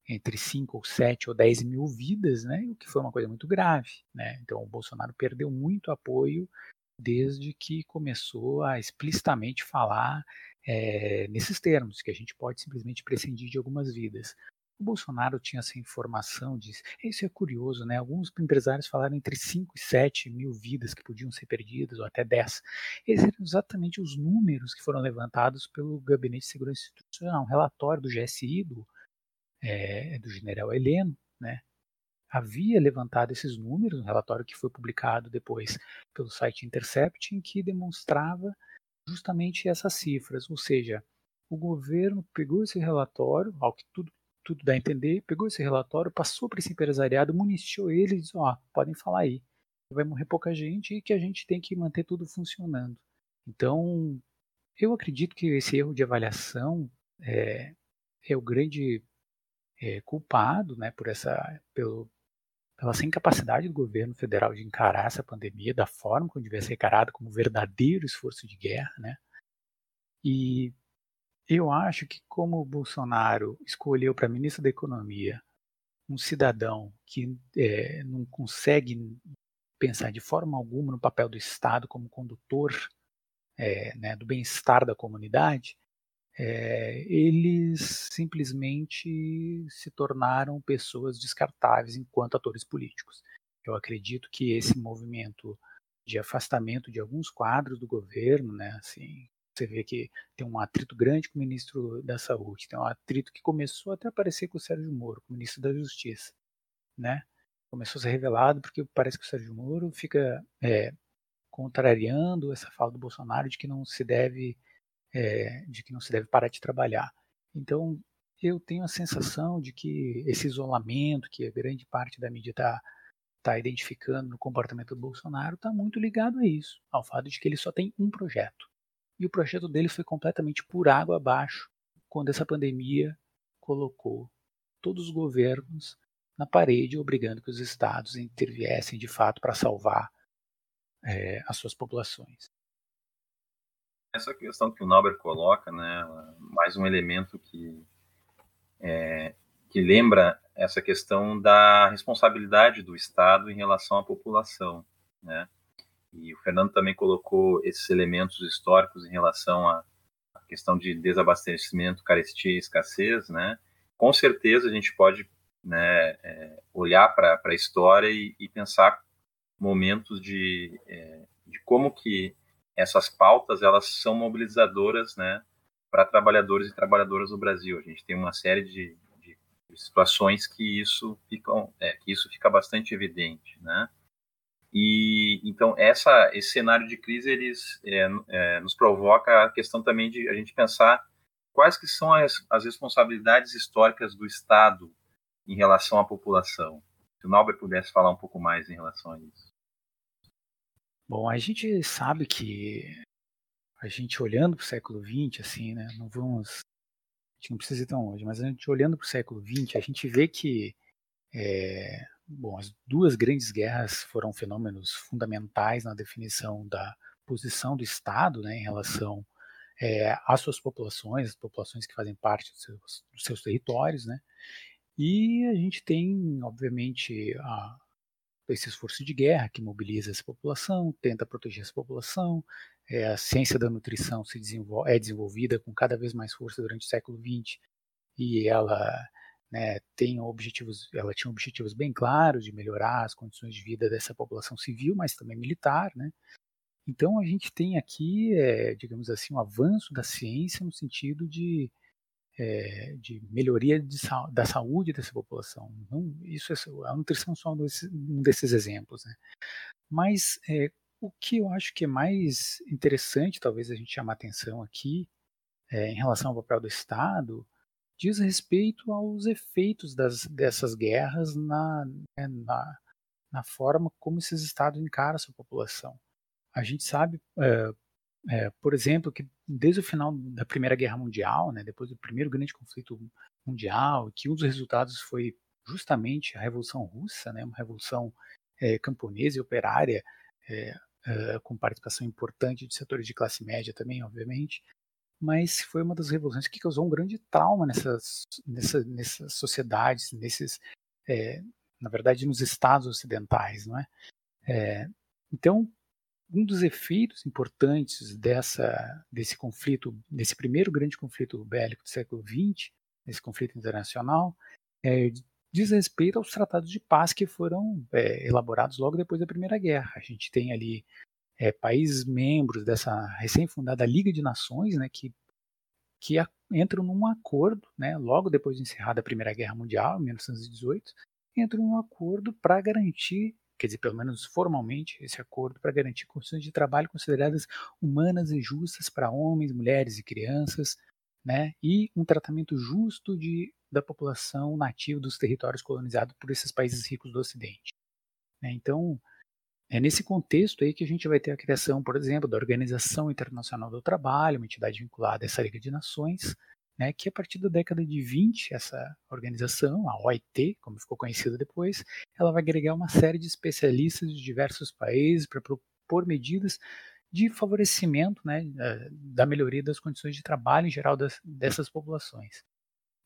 entre 5 ou 7 ou 10 mil vidas, né, o que foi uma coisa muito grave. Né? Então o Bolsonaro perdeu muito apoio desde que começou a explicitamente falar é, nesses termos, que a gente pode simplesmente prescindir de algumas vidas. O Bolsonaro tinha essa informação, diz, isso é curioso, né? Alguns empresários falaram entre 5 e 7 mil vidas que podiam ser perdidas, ou até 10. Esses eram exatamente os números que foram levantados pelo Gabinete de Segurança Institucional, um relatório do GSI, do, é, do general Heleno, né? Havia levantado esses números, um relatório que foi publicado depois pelo site Intercept, em que demonstrava justamente essas cifras, ou seja, o governo pegou esse relatório, ao que tudo tudo dá a entender, pegou esse relatório, passou para esse empresariado, municiou ele e disse, ó, podem falar aí, vai morrer pouca gente e que a gente tem que manter tudo funcionando. Então, eu acredito que esse erro de avaliação é, é o grande é, culpado né, por essa, pelo, pela sem capacidade do governo federal de encarar essa pandemia da forma como devia ser encarada como verdadeiro esforço de guerra, né? E eu acho que como o Bolsonaro escolheu para ministro da Economia um cidadão que é, não consegue pensar de forma alguma no papel do Estado como condutor é, né, do bem-estar da comunidade, é, eles simplesmente se tornaram pessoas descartáveis enquanto atores políticos. Eu acredito que esse movimento de afastamento de alguns quadros do governo, né, assim, você vê que tem um atrito grande com o ministro da Saúde, tem um atrito que começou até a aparecer com o Sérgio Moro, com o ministro da Justiça, né? Começou a ser revelado porque parece que o Sérgio Moro fica é, contrariando essa fala do Bolsonaro de que não se deve é, de que não se deve parar de trabalhar. Então eu tenho a sensação de que esse isolamento que a grande parte da mídia está tá identificando no comportamento do Bolsonaro está muito ligado a isso, ao fato de que ele só tem um projeto e o projeto dele foi completamente por água abaixo quando essa pandemia colocou todos os governos na parede, obrigando que os estados interviessem de fato para salvar é, as suas populações. Essa questão que o Nauber coloca, né, mais um elemento que, é, que lembra essa questão da responsabilidade do Estado em relação à população, né? E o Fernando também colocou esses elementos históricos em relação à, questão de desabastecimento, carestia e escassez, né? Com certeza a gente pode né, é, olhar para a história e, e, pensar momentos de, é, de como que essas pautas elas são mobilizadoras, né, para trabalhadores e trabalhadoras do Brasil. A gente tem uma série de, de situações que isso ficam, é, que isso fica bastante evidente, né? E então essa esse cenário de crise eles é, é, nos provoca a questão também de a gente pensar quais que são as, as responsabilidades históricas do Estado em relação à população. Se o Nauber pudesse falar um pouco mais em relação a isso. Bom, a gente sabe que a gente olhando para o século XX, assim, né, não vamos gente não precisa ir tão longe, mas a gente olhando para o século XX, a gente vê que é, bom, as duas grandes guerras foram fenômenos fundamentais na definição da posição do Estado né, em relação é, às suas populações, as populações que fazem parte dos seus, dos seus territórios, né? E a gente tem, obviamente, a, esse esforço de guerra que mobiliza essa população, tenta proteger essa população. É, a ciência da nutrição se desenvolve, é desenvolvida com cada vez mais força durante o século XX e ela né, tem objetivos, ela tinha objetivos bem claros de melhorar as condições de vida dessa população civil, mas também militar, né? Então a gente tem aqui, é, digamos assim, um avanço da ciência no sentido de, é, de melhoria de, da saúde dessa população. Não, isso é, a nutrição é só um desses, um desses exemplos, né? Mas é, o que eu acho que é mais interessante, talvez a gente chamar atenção aqui, em relação ao papel do Estado, diz respeito aos efeitos das, dessas guerras na, né, na, na forma como esses estados encaram a sua população. A gente sabe, é, é, por exemplo, que desde o final da Primeira Guerra Mundial, né, depois do primeiro grande conflito mundial, que um dos resultados foi justamente a Revolução Russa, né, uma revolução é, camponesa e operária, é, é, com participação importante de setores de classe média também, obviamente, mas foi uma das revoluções que causou um grande trauma nessas, nessa, nessas sociedades, nesses, é, na verdade, nos estados ocidentais, não é? é? Então, um dos efeitos importantes dessa, desse conflito, desse primeiro grande conflito bélico do século XX, desse conflito internacional, é, diz respeito aos tratados de paz que foram é, elaborados logo depois da Primeira Guerra. A gente tem ali é, países membros dessa recém-fundada Liga de Nações, né, que, que a, entram num acordo, né, logo depois de encerrada a Primeira Guerra Mundial, em 1918, entram num acordo para garantir quer dizer, pelo menos formalmente, esse acordo para garantir condições de trabalho consideradas humanas e justas para homens, mulheres e crianças, né, e um tratamento justo de, da população nativa dos territórios colonizados por esses países ricos do Ocidente. Né, então, é nesse contexto aí que a gente vai ter a criação, por exemplo, da Organização Internacional do Trabalho, uma entidade vinculada a essa Liga de Nações, né, que a partir da década de 20, essa organização, a OIT, como ficou conhecida depois, ela vai agregar uma série de especialistas de diversos países para propor medidas de favorecimento né, da melhoria das condições de trabalho em geral das, dessas populações.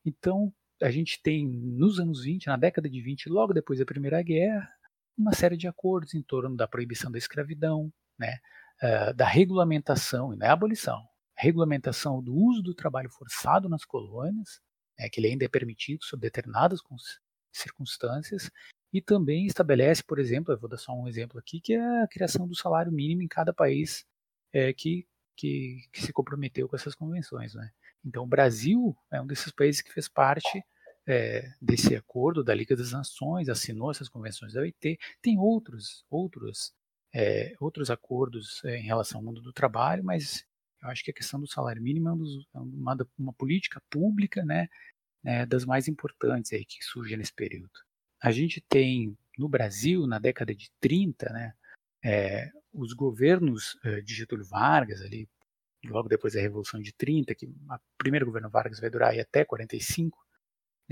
Então, a gente tem nos anos 20, na década de 20, logo depois da Primeira Guerra, uma série de acordos em torno da proibição da escravidão, né, uh, da regulamentação e da abolição, regulamentação do uso do trabalho forçado nas colônias, né, que ele ainda é permitido sob determinadas circunstâncias, e também estabelece, por exemplo, eu vou dar só um exemplo aqui, que é a criação do salário mínimo em cada país é, que, que, que, se comprometeu com essas convenções. Né? Então, o Brasil é um desses países que fez parte é, desse acordo da Liga das Nações, assinou essas convenções da OIT, tem outros, outros, é, outros acordos é, em relação ao mundo do trabalho, mas eu acho que a questão do salário mínimo é, é uma, uma, política pública, né, né, das mais importantes aí que surge nesse período. A gente tem no Brasil, na década de 30, né, os governos de Getúlio Vargas, ali, logo depois da Revolução de 30, que o primeiro governo Vargas vai durar até 45, né,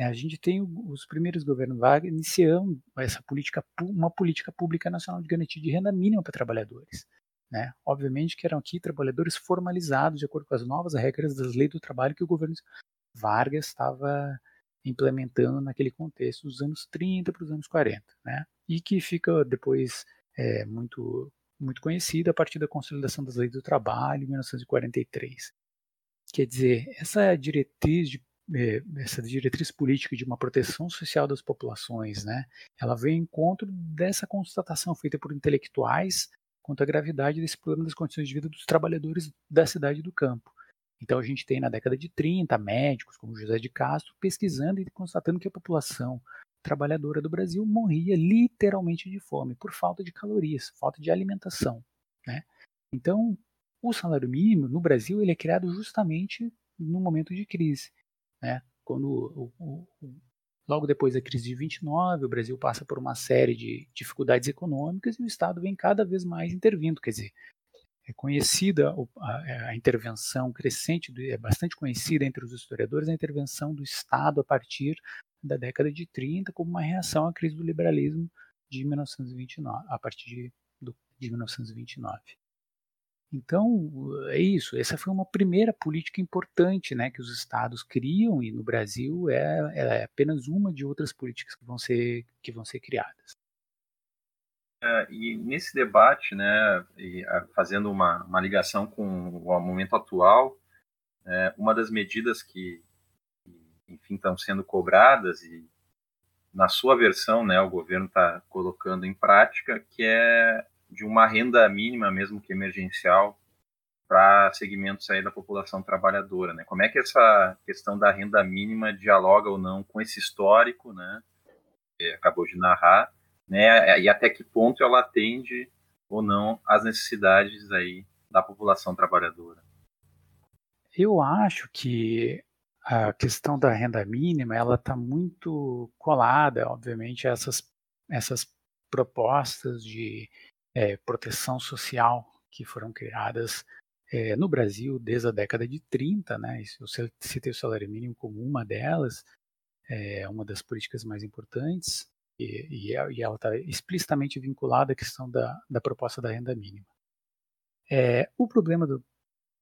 a gente tem os primeiros governos Vargas iniciando essa política, uma política pública nacional de garantia de renda mínima para trabalhadores. Né? Obviamente que eram aqui trabalhadores formalizados de acordo com as novas regras das leis do trabalho que o governo Vargas estava implementando naquele contexto dos anos 30 para os anos 40, né? E que fica depois é, muito muito conhecida a partir da consolidação das leis do trabalho em 1943. Quer dizer, essa diretriz de é, essa diretriz política de uma proteção social das populações, né? Ela vem em encontro dessa constatação feita por intelectuais quanto à gravidade desse problema das condições de vida dos trabalhadores da cidade e do campo. Então a gente tem na década de 30 médicos como José de Castro pesquisando e constatando que a população trabalhadora do Brasil morria literalmente de fome por falta de calorias, falta de alimentação, né? Então, o salário mínimo no Brasil ele é criado justamente no momento de crise, né? Quando o, o, Logo depois da crise de 29, o Brasil passa por uma série de dificuldades econômicas e o Estado vem cada vez mais intervindo. Quer dizer, é conhecida a, a, intervenção crescente, é bastante conhecida entre os historiadores, a intervenção do Estado a partir da década de 30 como uma reação à crise do liberalismo de 1929, a partir de, do, de 1929. Então, é isso. Essa foi uma primeira política importante né, que os estados criam, e no Brasil é, é apenas uma de outras políticas que vão ser, que vão ser criadas. É, e nesse debate, né, e, fazendo uma, uma ligação com o momento atual, é, uma das medidas que, enfim, estão sendo cobradas e na sua versão, né, o governo está colocando em prática, que é de uma renda mínima, mesmo que emergencial, para segmentos aí da população trabalhadora, né? Como é que essa questão da renda mínima dialoga ou não com esse histórico, né? Que acabou de narrar né? E até que ponto ela atende ou não às necessidades aí da população trabalhadora. Eu acho que a questão da renda mínima ela está muito colada, obviamente, a essas, essas propostas de é, proteção social que foram criadas é, no Brasil desde a década de 30, né? Eu citei o salário mínimo como uma delas, é uma das políticas mais importantes, e, e, é, ela está explicitamente vinculada à questão da, da proposta da renda mínima. É, o problema do,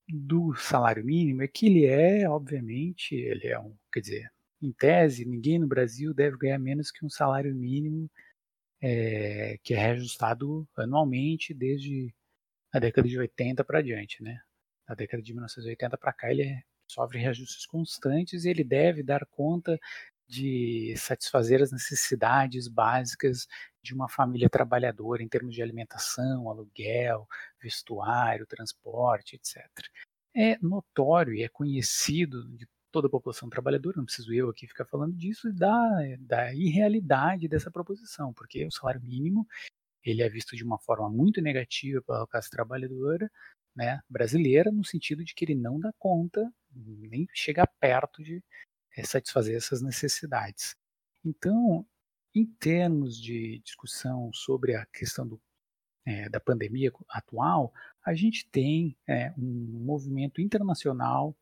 do salário mínimo é que ele é, obviamente, ele é um, quer dizer, em tese, ninguém no Brasil deve ganhar menos que um salário mínimo é, que é reajustado anualmente desde a década de 80 para diante, né? Da década de 1980 para cá ele é, sofre reajustes constantes e ele deve dar conta de satisfazer as necessidades básicas de uma família trabalhadora em termos de alimentação, aluguel, vestuário, transporte, etc. É notório e é conhecido de toda a população trabalhadora, não preciso eu aqui ficar falando disso, da, da irrealidade dessa proposição, porque o salário mínimo ele é visto de uma forma muito negativa pela classe trabalhadora né, brasileira, no sentido de que ele não dá conta, nem chega perto de é, satisfazer essas necessidades. Então, em termos de discussão sobre a questão do, é, da pandemia atual, a gente tem é, um movimento internacional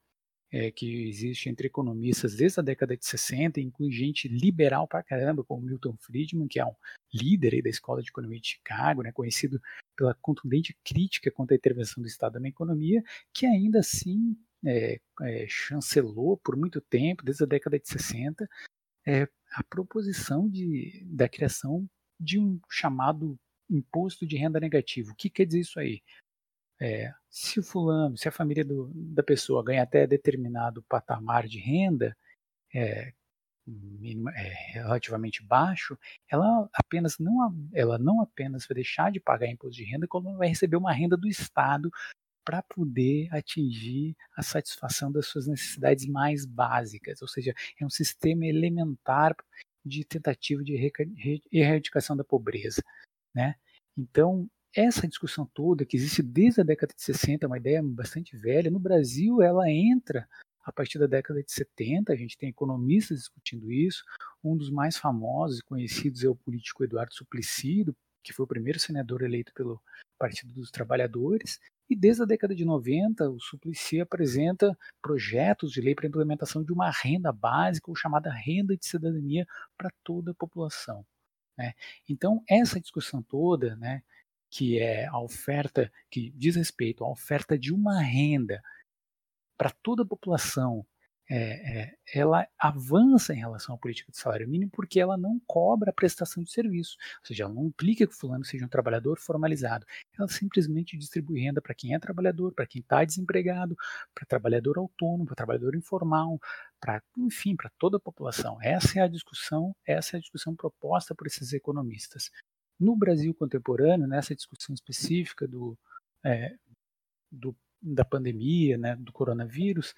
é, que existe entre economistas desde a década de 60, inclui gente liberal pra caramba, como Milton Friedman, que é um líder da Escola de Economia de Chicago, né, conhecido pela contundente crítica contra a intervenção do Estado na economia, que ainda assim é, é, chancelou por muito tempo, desde a década de 60, é, a proposição de, da criação de um chamado imposto de renda negativo. O que quer dizer isso aí? É, se o fulano, se a família do, da pessoa ganha até determinado patamar de renda, é, é, relativamente baixo, ela apenas não, ela não apenas vai deixar de pagar imposto de renda, como vai receber uma renda do Estado para poder atingir a satisfação das suas necessidades mais básicas, ou seja, é um sistema elementar de tentativa de erradicação da pobreza, né? Então, essa discussão toda que existe desde a década de 60, é uma ideia bastante velha, no Brasil ela entra a partir da década de 70, a gente tem economistas discutindo isso, um dos mais famosos e conhecidos é o político Eduardo Suplicy, que foi o primeiro senador eleito pelo Partido dos Trabalhadores, e desde a década de 90, o Suplicy apresenta projetos de lei para a implementação de uma renda básica, ou chamada renda de cidadania, para toda a população. Né? Então, essa discussão toda, né, que é a oferta, que diz respeito à oferta de uma renda para toda a população é, é, ela avança em relação à política de salário mínimo porque ela não cobra a prestação de serviço, ou seja, ela não implica que o fulano seja um trabalhador formalizado, ela simplesmente distribui renda para quem é trabalhador, para quem está desempregado, para trabalhador autônomo, para trabalhador informal, para enfim, para toda a população. Essa é a discussão, essa é a discussão proposta por esses economistas. No Brasil contemporâneo, nessa discussão específica do, é, do da pandemia, né, do coronavírus,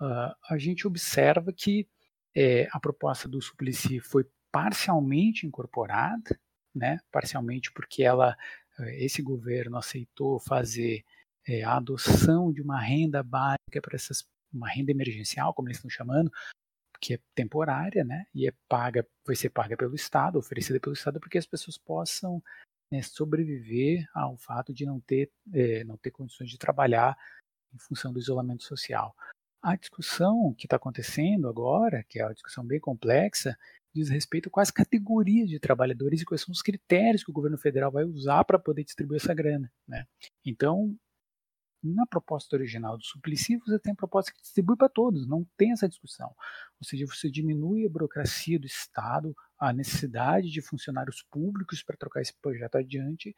uh, a gente observa que é, a proposta do Suplicy foi parcialmente incorporada, né, parcialmente porque ela, eh, esse governo aceitou fazer é, a adoção de uma renda básica para essas, uma renda emergencial, como eles estão chamando, que é temporária, né, e é paga, vai ser paga pelo Estado, oferecida pelo Estado, para que as pessoas possam né, sobreviver ao fato de não ter, é, não ter condições de trabalhar em função do isolamento social. A discussão que está acontecendo agora, que é uma discussão bem complexa, diz respeito a quais categorias de trabalhadores e quais são os critérios que o governo federal vai usar para poder distribuir essa grana. Né? Então, na proposta original do Suplicy, você tem proposta que distribui para todos, não tem essa discussão. Ou seja, você diminui a burocracia do Estado, a necessidade de funcionários públicos para trocar esse projeto adiante,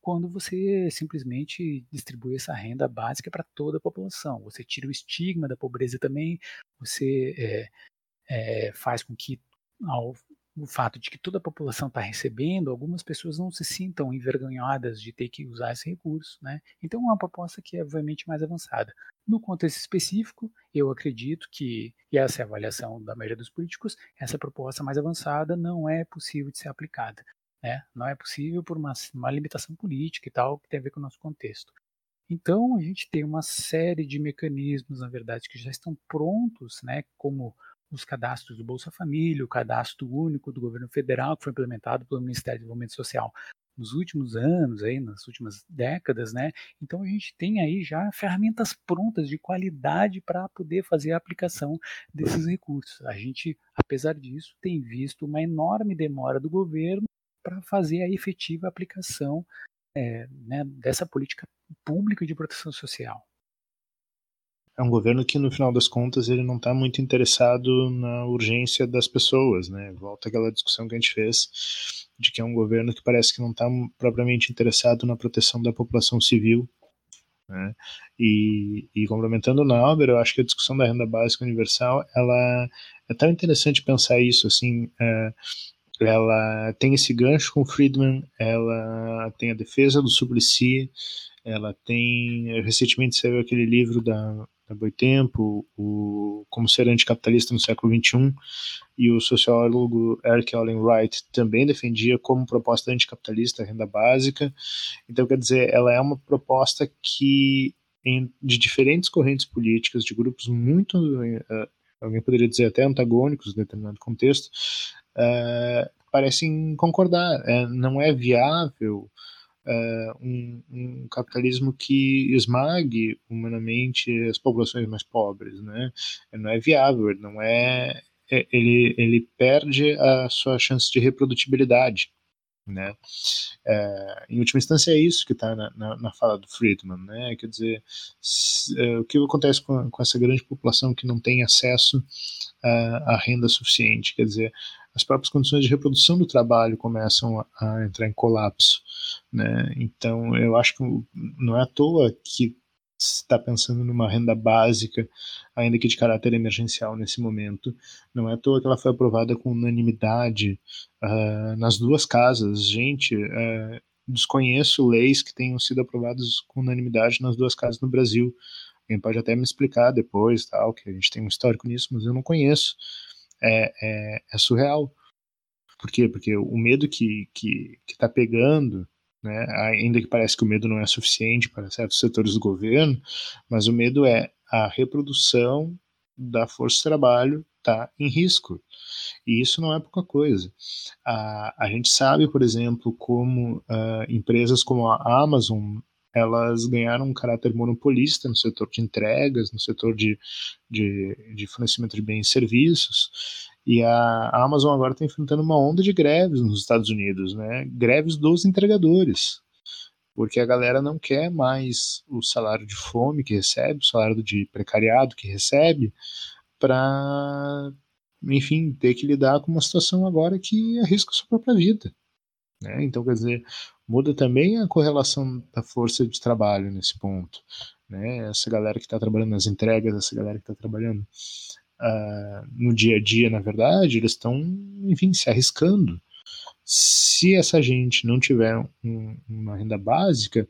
quando você simplesmente distribui essa renda básica para toda a população. Você tira o estigma da pobreza também, você é, é, faz com que ao o fato de que toda a população está recebendo, algumas pessoas não se sintam envergonhadas de ter que usar esse recurso. Né? Então, é uma proposta que é obviamente mais avançada. No contexto específico, eu acredito que, e essa é a avaliação da maioria dos políticos, essa proposta mais avançada não é possível de ser aplicada. Né? Não é possível por uma, uma limitação política e tal, que tem a ver com o nosso contexto. Então, a gente tem uma série de mecanismos, na verdade, que já estão prontos, né, como os cadastros do Bolsa Família, o cadastro único do governo federal, que foi implementado pelo Ministério do Desenvolvimento Social nos últimos anos, aí, nas últimas décadas, né? Então a gente tem aí já ferramentas prontas de qualidade para poder fazer a aplicação desses recursos. A gente, apesar disso, tem visto uma enorme demora do governo para fazer a efetiva aplicação é, né, dessa política pública de proteção social é um governo que no final das contas ele não está muito interessado na urgência das pessoas, né? Volta aquela discussão que a gente fez de que é um governo que parece que não está propriamente interessado na proteção da população civil, né? E, e complementando na obra, eu acho que a discussão da renda básica universal ela é tão interessante pensar isso assim. É, ela tem esse gancho com Friedman, ela tem a defesa do Suplicy, ela tem recentemente saiu aquele livro da da Boitempo, o Como Ser Anticapitalista no Século XXI, e o sociólogo Eric Allen Wright também defendia como proposta anticapitalista a renda básica. Então, quer dizer, ela é uma proposta que, em, de diferentes correntes políticas, de grupos muito, uh, alguém poderia dizer até antagônicos em determinado contexto, uh, parecem concordar. Uh, não é viável uh, um, um, capitalismo que esmague humanamente as populações mais pobres, né? Não é viável, não é, é ele, ele perde a sua chance de reprodutibilidade. Né? É, em última instância é isso que está na, na, na, fala do Friedman, né? Quer dizer, se, é, o que acontece com, com, essa grande população que não tem acesso à renda suficiente? Quer dizer, as próprias condições de reprodução do trabalho começam a, a entrar em colapso. Né? Então, eu acho que não é à toa que está pensando numa renda básica, ainda que de caráter emergencial nesse momento. Não é à toa que ela foi aprovada com unanimidade uh, nas duas casas. Gente, uh, desconheço leis que tenham sido aprovadas com unanimidade nas duas casas no Brasil. Alguém pode até me explicar depois, tal, que a gente tem um histórico nisso, mas eu não conheço é, é, é surreal. Por quê? Porque o medo que que está pegando, né, ainda que parece que o medo não é suficiente para certos setores do governo, mas o medo é a reprodução da força de trabalho está em risco. E isso não é pouca coisa. A, a gente sabe, por exemplo, como uh, empresas como a Amazon elas ganharam um caráter monopolista no setor de entregas, no setor de, de, de fornecimento de bens e serviços, e a Amazon agora está enfrentando uma onda de greves nos Estados Unidos, né? greves dos entregadores, porque a galera não quer mais o salário de fome que recebe, o salário de precariado que recebe, para, enfim, ter que lidar com uma situação agora que arrisca a sua própria vida. Né? Então, quer dizer, muda também a correlação da força de trabalho nesse ponto. Né? Essa galera que está trabalhando nas entregas, essa galera que está trabalhando uh, no dia a dia, na verdade, eles estão, enfim, se arriscando. Se essa gente não tiver um, uma renda básica,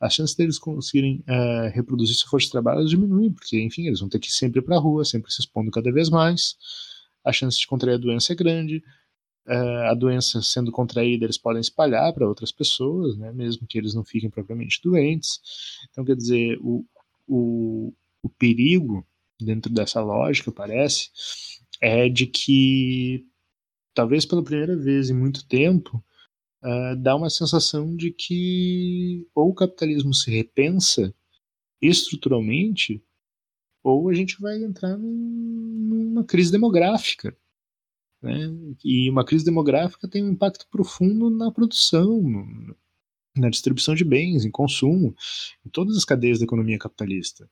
a chance deles conseguirem uh, reproduzir sua força de trabalho diminui, porque, enfim, eles vão ter que ir sempre para a rua, sempre se expondo cada vez mais. A chance de contrair a doença é grande, a doença sendo contraída, eles podem espalhar para outras pessoas, né, mesmo que eles não fiquem propriamente doentes. Então, quer dizer, o, o, o perigo dentro dessa lógica, parece, é de que talvez pela primeira vez em muito tempo uh, dá uma sensação de que ou o capitalismo se repensa estruturalmente, ou a gente vai entrar numa crise demográfica. Né? E uma crise demográfica tem um impacto profundo na produção, na distribuição de bens, em consumo, em todas as cadeias da economia capitalista.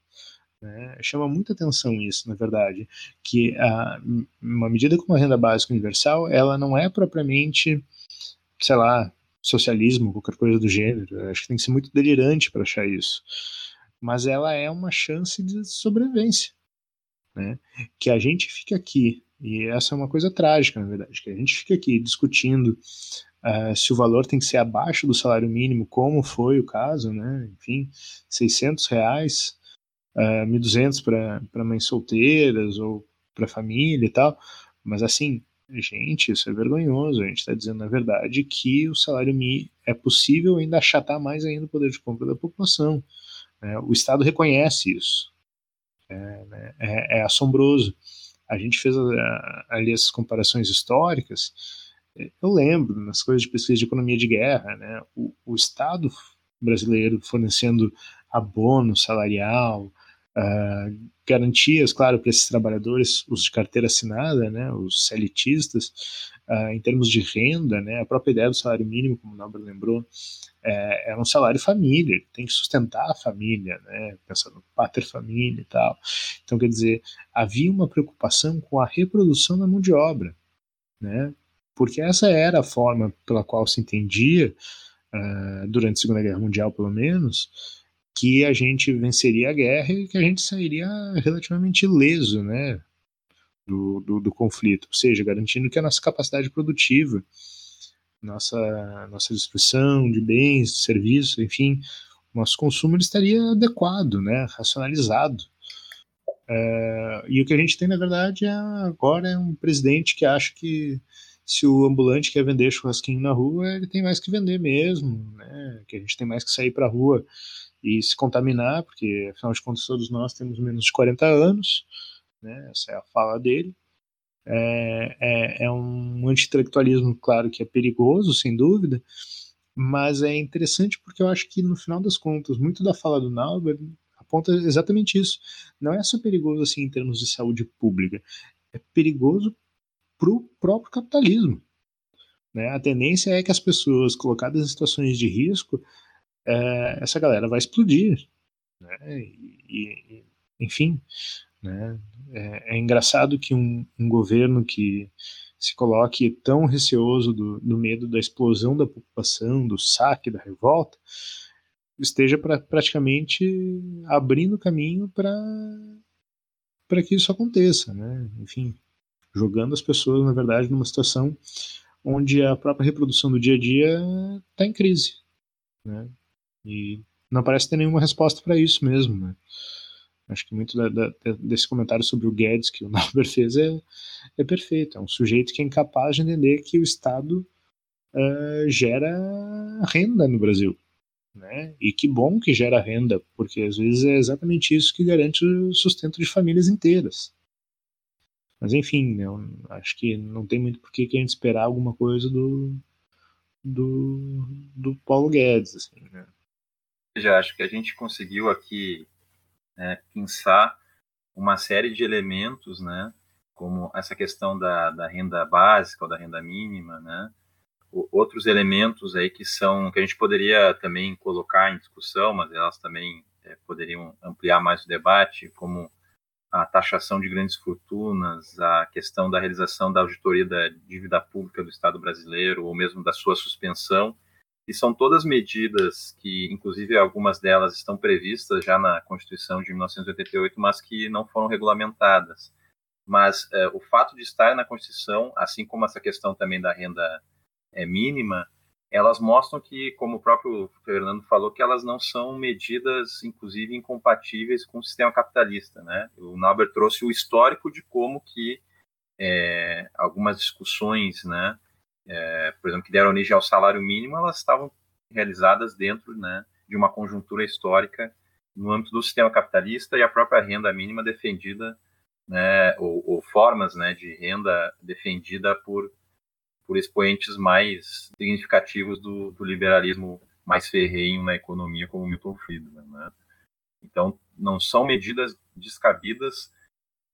Né? Chama muita atenção isso, na verdade, que a, uma medida como a renda básica universal, ela não é propriamente, sei lá, socialismo, qualquer coisa do gênero. Acho que tem que ser muito delirante para achar isso. Mas ela é uma chance de sobrevivência. Né? Que a gente fica aqui, e essa é uma coisa trágica, na verdade, que a gente fica aqui discutindo uh, se o valor tem que ser abaixo do salário mínimo, como foi o caso, né? Enfim, 600 reais, uh, 1.200 para mães solteiras ou para família e tal. Mas assim, gente, isso é vergonhoso. A gente está dizendo, na verdade, que o salário mínimo é possível ainda achatar mais ainda o poder de compra da população. Né? O Estado reconhece isso. É, né? é, é assombroso. A gente fez ali essas comparações históricas. Eu lembro nas coisas de pesquisa de economia de guerra, né, o, o Estado brasileiro fornecendo abono salarial, uh, garantias, claro, para esses trabalhadores, os de carteira assinada, né, os elitistas, uh, em termos de renda, né, a própria ideia do salário mínimo, como o Nobre lembrou, é, é, um salário família, tem que sustentar a família, né, pensando no pater família e tal. Então, quer dizer, havia uma preocupação com a reprodução da mão de obra, né, porque essa era a forma pela qual se entendia, uh, durante a Segunda Guerra Mundial pelo menos, que a gente venceria a guerra e que a gente sairia relativamente ileso né, do, do, do conflito, ou seja, garantindo que a nossa capacidade produtiva, nossa, nossa distribuição de bens, de serviços, enfim, nosso consumo ele estaria adequado, né, racionalizado. Uh, e o que a gente tem, na verdade, é, agora é um presidente que acha que se o ambulante quer vender churrasquinho na rua, ele tem mais que vender mesmo, né? Que a gente tem mais que sair para a rua e se contaminar, porque afinal de contas todos nós temos menos de 40 anos, né? Essa é a fala dele. É, é, é um anti-intelectualismo, claro, que é perigoso, sem dúvida, mas é interessante porque eu acho que no final das contas, muito da fala do Nauber aponta exatamente isso. Não é só perigoso assim em termos de saúde pública, é perigoso para o próprio capitalismo. Né? A tendência é que as pessoas colocadas em situações de risco, é, essa galera vai explodir. Né? E, e, enfim, né? é, é, engraçado que um, um, governo que se coloque tão receoso do, do, medo da explosão da população, do saque, da revolta, esteja pra, praticamente abrindo caminho para que isso aconteça, né? Enfim, jogando as pessoas, na verdade, numa situação onde a própria reprodução do dia a dia está em crise. Né? E não parece ter nenhuma resposta para isso mesmo. Né? Acho que muito da, da, desse comentário sobre o Guedes que o Nauber fez é, é perfeito. É um sujeito que é incapaz de entender que o Estado uh, gera renda no Brasil. Né? E que bom que gera renda, porque às vezes é exatamente isso que garante o sustento de famílias inteiras. Mas enfim, eu acho que não tem muito por que a gente esperar alguma coisa do, do, do Paulo Guedes. Assim, né? Já acho que a gente conseguiu aqui né, pensar uma série de elementos, né, como essa questão da, da renda básica ou da renda mínima, né, outros elementos aí que são que a gente poderia também colocar em discussão, mas elas também é, poderiam ampliar mais o debate, como a taxação de grandes fortunas, a questão da realização da auditoria da dívida pública do Estado brasileiro, ou mesmo da sua suspensão, e são todas medidas que, inclusive, algumas delas estão previstas já na Constituição de 1988, mas que não foram regulamentadas. Mas é, o fato de estar na Constituição, assim como essa questão também da renda é, mínima, elas mostram que, como o próprio Fernando falou, que elas não são medidas, inclusive, incompatíveis com o sistema capitalista. Né? O Nauber trouxe o histórico de como que é, algumas discussões, né, é, por exemplo, que deram origem ao salário mínimo, elas estavam realizadas dentro né, de uma conjuntura histórica no âmbito do sistema capitalista e a própria renda mínima defendida, né, ou, ou formas né, de renda defendida por por expoentes mais significativos do, do liberalismo mais ferrenho na economia, como Milton Friedman. Né? Então, não são medidas descabidas,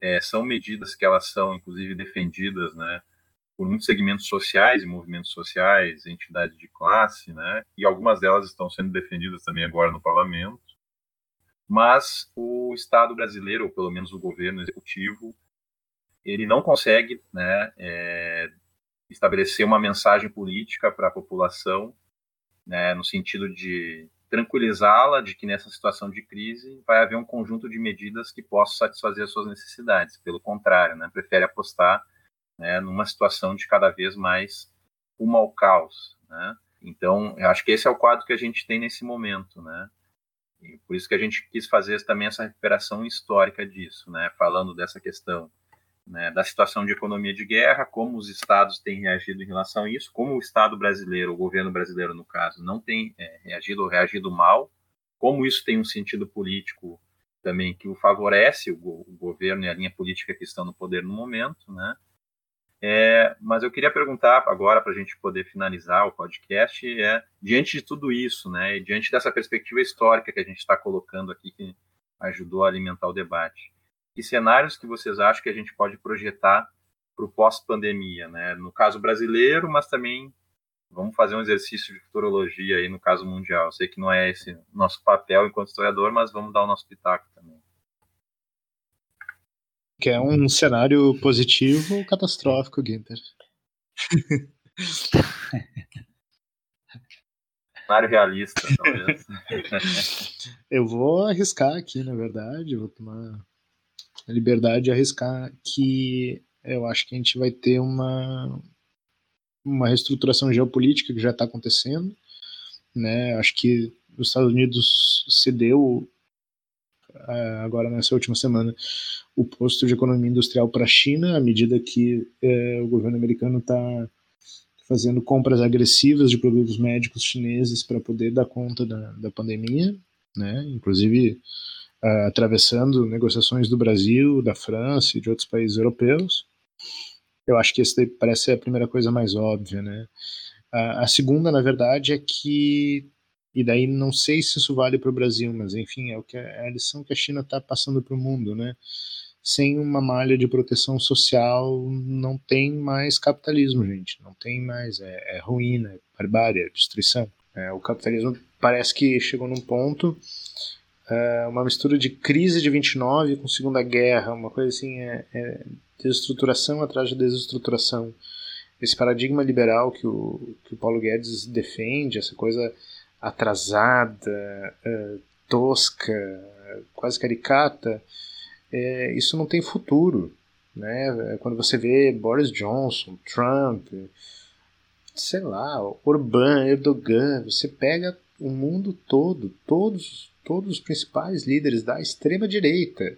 é, são medidas que elas são, inclusive, defendidas né, por muitos segmentos sociais e movimentos sociais, entidades de classe, né, e algumas delas estão sendo defendidas também agora no parlamento. Mas o Estado brasileiro, ou pelo menos o governo executivo, ele não consegue né, é, estabelecer uma mensagem política para a população, né, no sentido de tranquilizá-la de que nessa situação de crise vai haver um conjunto de medidas que possam satisfazer as suas necessidades. Pelo contrário, né, prefere apostar né, numa situação de cada vez mais rumo ao caos. Né? Então, eu acho que esse é o quadro que a gente tem nesse momento, né? E por isso que a gente quis fazer também essa recuperação histórica disso, né? Falando dessa questão né, da situação de economia de guerra, como os estados têm reagido em relação a isso, como o Estado brasileiro, o governo brasileiro, no caso, não tem é, reagido ou reagido mal, como isso tem um sentido político também que o favorece, o, o governo e a linha política que estão no poder no momento, né? É, mas eu queria perguntar agora para a gente poder finalizar o podcast, é diante de tudo isso, né, e diante dessa perspectiva histórica que a gente está colocando aqui, que ajudou a alimentar o debate, que cenários que vocês acham que a gente pode projetar para o pós-pandemia, né? No caso brasileiro, mas também vamos fazer um exercício de futurologia aí no caso mundial. Eu sei que não é esse nosso papel enquanto historiador, mas vamos dar o nosso pitaco também. Que é um cenário positivo ou catastrófico, Ginter? cenário realista, talvez. Eu vou arriscar aqui, na verdade, vou tomar a liberdade de arriscar que eu acho que a gente vai ter uma, uma reestruturação geopolítica que já está acontecendo. Né? Acho que os Estados Unidos cedeu agora nessa última semana o posto de economia industrial para a China à medida que é, o governo americano está fazendo compras agressivas de produtos médicos chineses para poder dar conta da, da pandemia, né? Inclusive uh, atravessando negociações do Brasil, da França e de outros países europeus. Eu acho que essa parece ser a primeira coisa mais óbvia, né? A segunda, na verdade, é que e daí não sei se isso vale para o Brasil, mas enfim é o que é a lição que a China está passando para o mundo, né? Sem uma malha de proteção social não tem mais capitalismo, gente. Não tem mais é, é ruína, é barbárie, é destruição. É, o capitalismo parece que chegou num ponto é uma mistura de crise de 29 com Segunda Guerra, uma coisa assim, é, é desestruturação atrás de desestruturação. Esse paradigma liberal que o, que o Paulo Guedes defende, essa coisa atrasada, uh, tosca, quase caricata, é, isso não tem futuro. Né? Quando você vê Boris Johnson, Trump, sei lá, Orbán, Erdogan, você pega o mundo todo, todos todos os principais líderes da extrema-direita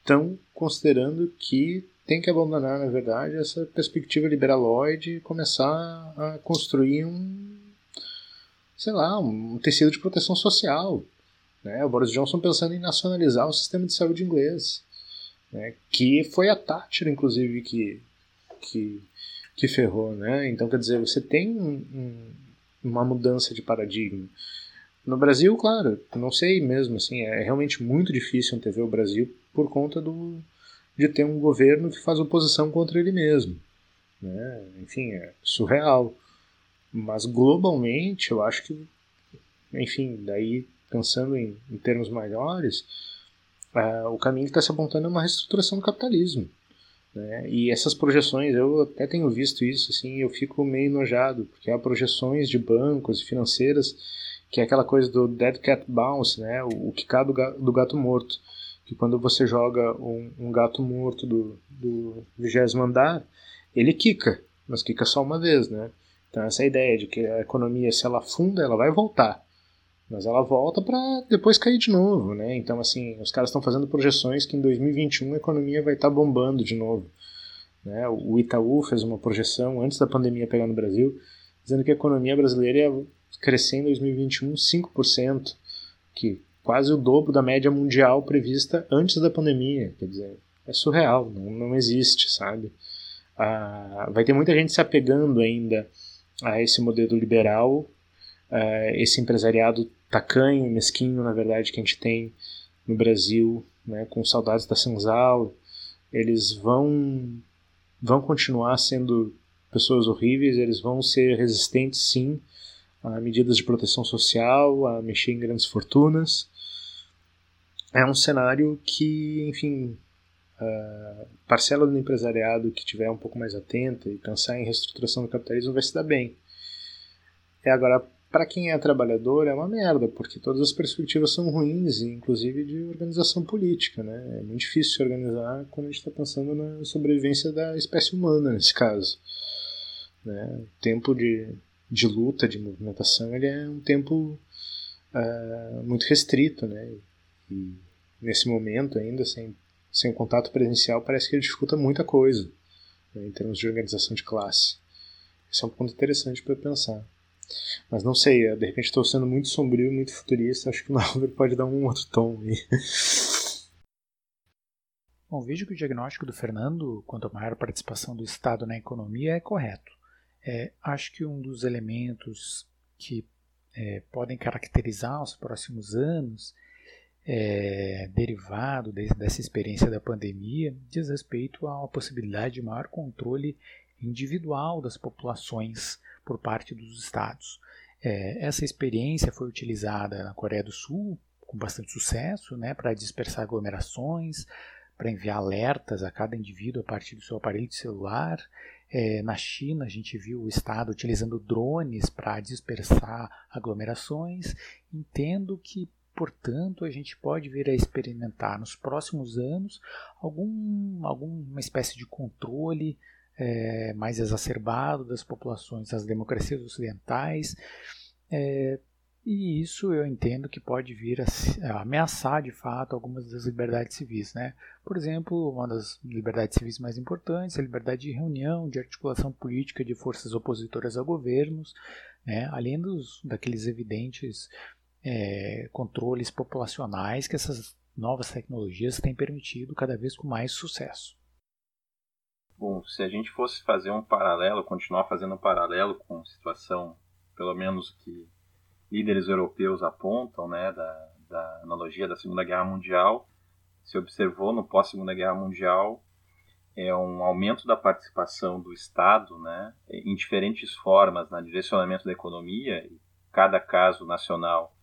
estão considerando que tem que abandonar, na verdade, essa perspectiva liberaloide e começar a construir um, sei lá, um tecido de proteção social. Né? O Boris Johnson pensando em nacionalizar o sistema de saúde inglês, né? que foi a Thatcher, inclusive, que, que, que ferrou. Né? Então, quer dizer, você tem um, um, uma mudança de paradigma. No Brasil, claro, não sei mesmo, assim, é realmente muito difícil antever o Brasil por conta do, de ter um governo que faz oposição contra ele mesmo. Né? Enfim, é surreal. Mas globalmente, eu acho que, enfim, daí pensando em, em termos maiores, uh, o caminho que está se apontando é uma reestruturação do capitalismo. Né? E essas projeções, eu até tenho visto isso, assim, eu fico meio enojado, porque há projeções de bancos e financeiras que é aquela coisa do Dead Cat Bounce, né? O, o quicar do, do, gato morto. Que quando você joga um, um gato morto do, do vigésimo andar, ele quica, mas quica só uma vez, né? Então essa ideia de que a economia, se ela afunda, ela vai voltar. Mas ela volta para depois cair de novo, né? Então, assim, os caras estão fazendo projeções que em 2021 a economia vai estar tá bombando de novo. Né? O Itaú fez uma projeção antes da pandemia pegar no Brasil, dizendo que a economia brasileira ia crescer em 2021 5%, que quase o dobro da média mundial prevista antes da pandemia. Quer dizer, é surreal, não, não existe, sabe? ah, vai ter muita gente se apegando ainda a esse modelo liberal, uh, esse empresariado tacanho, mesquinho, na verdade, que a gente tem no Brasil, né, com saudades da Senzala, eles vão vão continuar sendo pessoas horríveis, eles vão ser resistentes sim a medidas de proteção social, a mexer em grandes fortunas. É um cenário que, enfim, a parcela do empresariado que tiver um pouco mais atenta e pensar em reestruturação do capitalismo vai se dar bem. É agora para quem é trabalhador é uma merda, porque todas as perspectivas são ruins, inclusive de organização política, né? É muito difícil se organizar quando a gente está pensando na sobrevivência da espécie humana nesse caso. Né? O tempo de, de luta, de movimentação, ele é um tempo uh, muito restrito, né? E nesse momento ainda, sem, sem contato presencial, parece que ele dificulta muita coisa né? em termos de organização de classe. Esse é um ponto interessante para pensar. Mas não sei, de repente estou sendo muito sombrio, muito futurista, acho que o Nauber pode dar um outro tom aí. Bom, vejo que o diagnóstico do Fernando quanto à maior participação do Estado na economia é correto. É, acho que um dos elementos que é, podem caracterizar os próximos anos, é, derivado de, dessa experiência da pandemia, diz respeito uma possibilidade de maior controle individual das populações por parte dos estados. É, essa experiência foi utilizada na Coreia do Sul com bastante sucesso, né, para dispersar aglomerações, para enviar alertas a cada indivíduo a partir do seu aparelho de celular. É, na China, a gente viu o Estado utilizando drones para dispersar aglomerações. Entendo que, portanto, a gente pode vir a experimentar nos próximos anos algum, alguma espécie de controle é, mais exacerbado das populações das democracias ocidentais. É, e isso eu entendo que pode vir a, ameaçar de fato algumas das liberdades civis. Né? Por exemplo, uma das liberdades civis mais importantes é a liberdade de reunião, de articulação política de forças opositoras a governos, né? além dos, daqueles evidentes é, controles populacionais que essas novas tecnologias têm permitido cada vez com mais sucesso. Bom, se a gente fosse fazer um paralelo, continuar fazendo um paralelo com a situação, pelo menos que líderes europeus apontam, né, da, da analogia da Segunda Guerra Mundial, se observou no pós-Segunda Guerra Mundial é um aumento da participação do Estado, né, em diferentes formas na direcionamento da economia. Cada caso nacional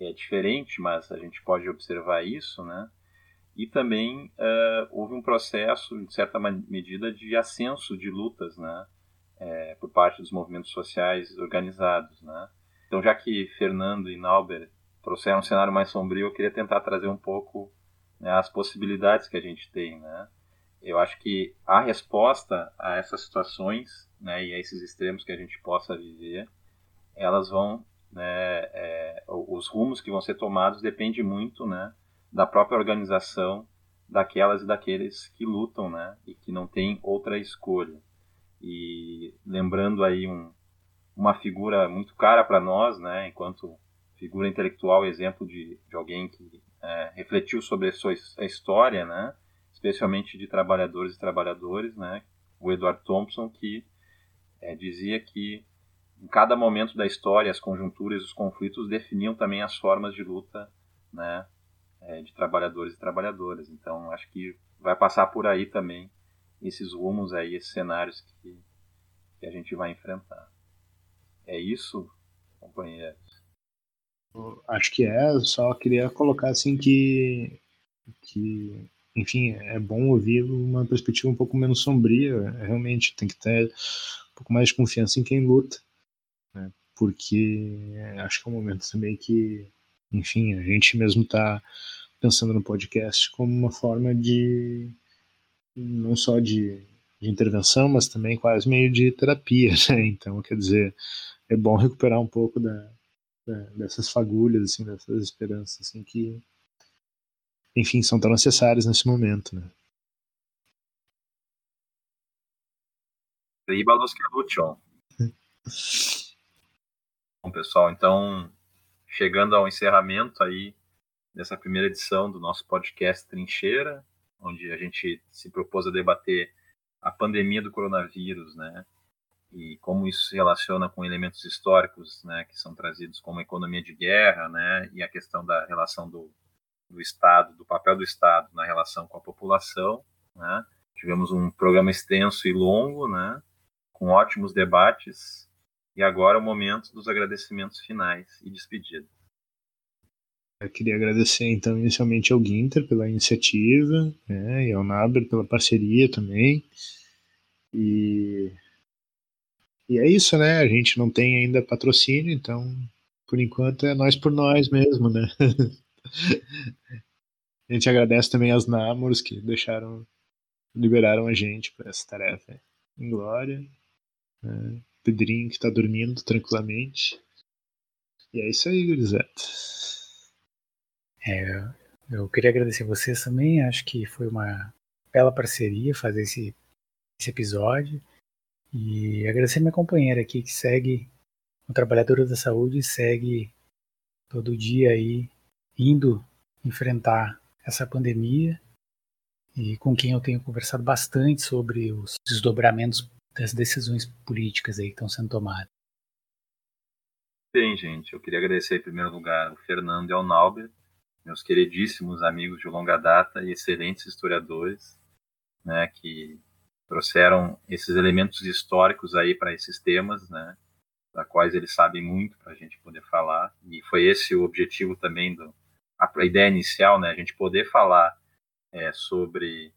é diferente, mas a gente pode observar isso, né? e também uh, houve um processo, em certa medida, de ascenso de lutas, né, é, por parte dos movimentos sociais organizados, né. Então, já que Fernando e Nauber trouxeram um cenário mais sombrio, eu queria tentar trazer um pouco né, as possibilidades que a gente tem, né. Eu acho que a resposta a essas situações, né, e a esses extremos que a gente possa viver, elas vão, né, é, os rumos que vão ser tomados depende muito, né, da própria organização daquelas e daqueles que lutam, né, e que não tem outra escolha. E lembrando aí um, uma figura muito cara para nós, né, enquanto figura intelectual, exemplo de, de alguém que é, refletiu sobre a sua a história, né, especialmente de trabalhadores e trabalhadores, né, o Edward Thompson, que é, dizia que em cada momento da história, as conjunturas os conflitos definiam também as formas de luta né, é, de trabalhadores e trabalhadoras. Então, acho que vai passar por aí também esses rumos aí, esses cenários que, que a gente vai enfrentar. É isso, companheiros? Acho que é, só queria colocar assim que, que enfim, é bom ouvir uma perspectiva um pouco menos sombria, realmente tem que ter um pouco mais de confiança em quem luta? Porque acho que é um momento também que, enfim, a gente mesmo está pensando no podcast como uma forma de não só de, de intervenção, mas também quase meio de terapia, né? Então, quer dizer, é bom recuperar um pouco da, da, dessas fagulhas, assim, dessas esperanças, assim, que, enfim, são tão necessárias nesse momento, né? Riba los que lucham. Bom, pessoal, então, chegando ao encerramento aí dessa primeira edição do nosso podcast Trincheira, onde a gente se propôs a debater a pandemia do coronavírus, né? E como isso se relaciona com elementos históricos, né, que são trazidos como a economia de guerra, né, e a questão da relação do, do Estado, do papel do Estado na relação com a população, né? Tivemos um programa extenso e longo, né, com ótimos debates, e agora é o momento dos agradecimentos finais e despedida. Eu queria agradecer, então, inicialmente ao Ginter pela iniciativa, né, e ao Naber pela parceria também. E, e é isso, né? A gente não tem ainda patrocínio, então, por enquanto, é nós por nós mesmo, né? a gente agradece também aos Namoros que deixaram, liberaram a gente para essa tarefa em glória. Né? Pedrinho que está dormindo tranquilamente. E é isso aí, gurizada. É, eu queria agradecer vocês também. Acho que foi uma bela parceria fazer esse, esse episódio. E agradecer minha companheira aqui que segue, uma trabalhadora da saúde, segue todo dia aí indo enfrentar essa pandemia e com quem eu tenho conversado bastante sobre os desdobramentos das decisões políticas aí que estão sendo tomadas. Bem, gente, eu queria agradecer em primeiro lugar ao Fernando e ao Nauber meus queridíssimos amigos de longa data e excelentes historiadores, né, que trouxeram esses elementos históricos aí para esses temas, né, da quais eles sabem muito para a gente poder falar. E foi esse o objetivo também do a, a ideia inicial, né, a gente poder falar é, sobre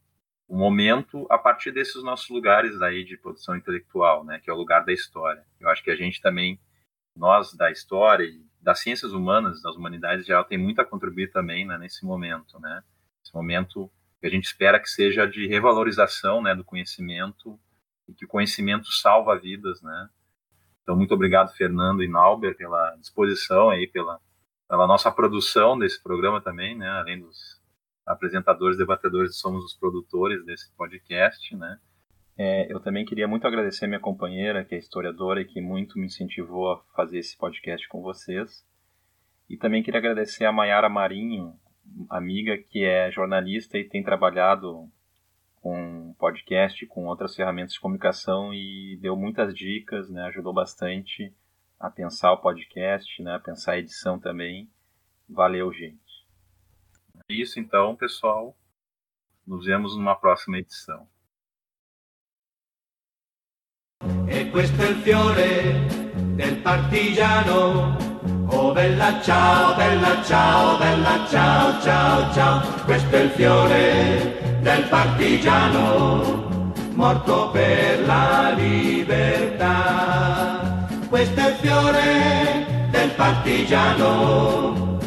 o momento a partir desses nossos lugares aí de produção intelectual, né, que é o lugar da história. Eu acho que a gente também nós da história e das ciências humanas, das humanidades geral, tem muito a contribuir também né, nesse momento, né? Esse momento que a gente espera que seja de revalorização né, do conhecimento e que o conhecimento salva vidas, né? Então, muito obrigado, Fernando e Nauber, pela disposição aí, pela, pela nossa produção desse programa também, né? Além dos apresentadores, debatedores, somos os produtores desse podcast, né? É, eu também queria muito agradecer minha companheira, que é historiadora e que muito me incentivou a fazer esse podcast com vocês. E também queria agradecer a Mayara Marinho, amiga que é jornalista e tem trabalhado com podcast, com outras ferramentas de comunicação e deu muitas dicas, né, ajudou bastante a pensar o podcast, né, a pensar a edição também. Valeu, gente. Isso então, pessoal. Nos vemos numa próxima edição. E questo è il fiore del partigiano. Oh bella ciao, bella ciao, bella ciao, ciao, ciao. Questo è il fiore del partigiano, morto per la libertà. Questo è il fiore del partigiano,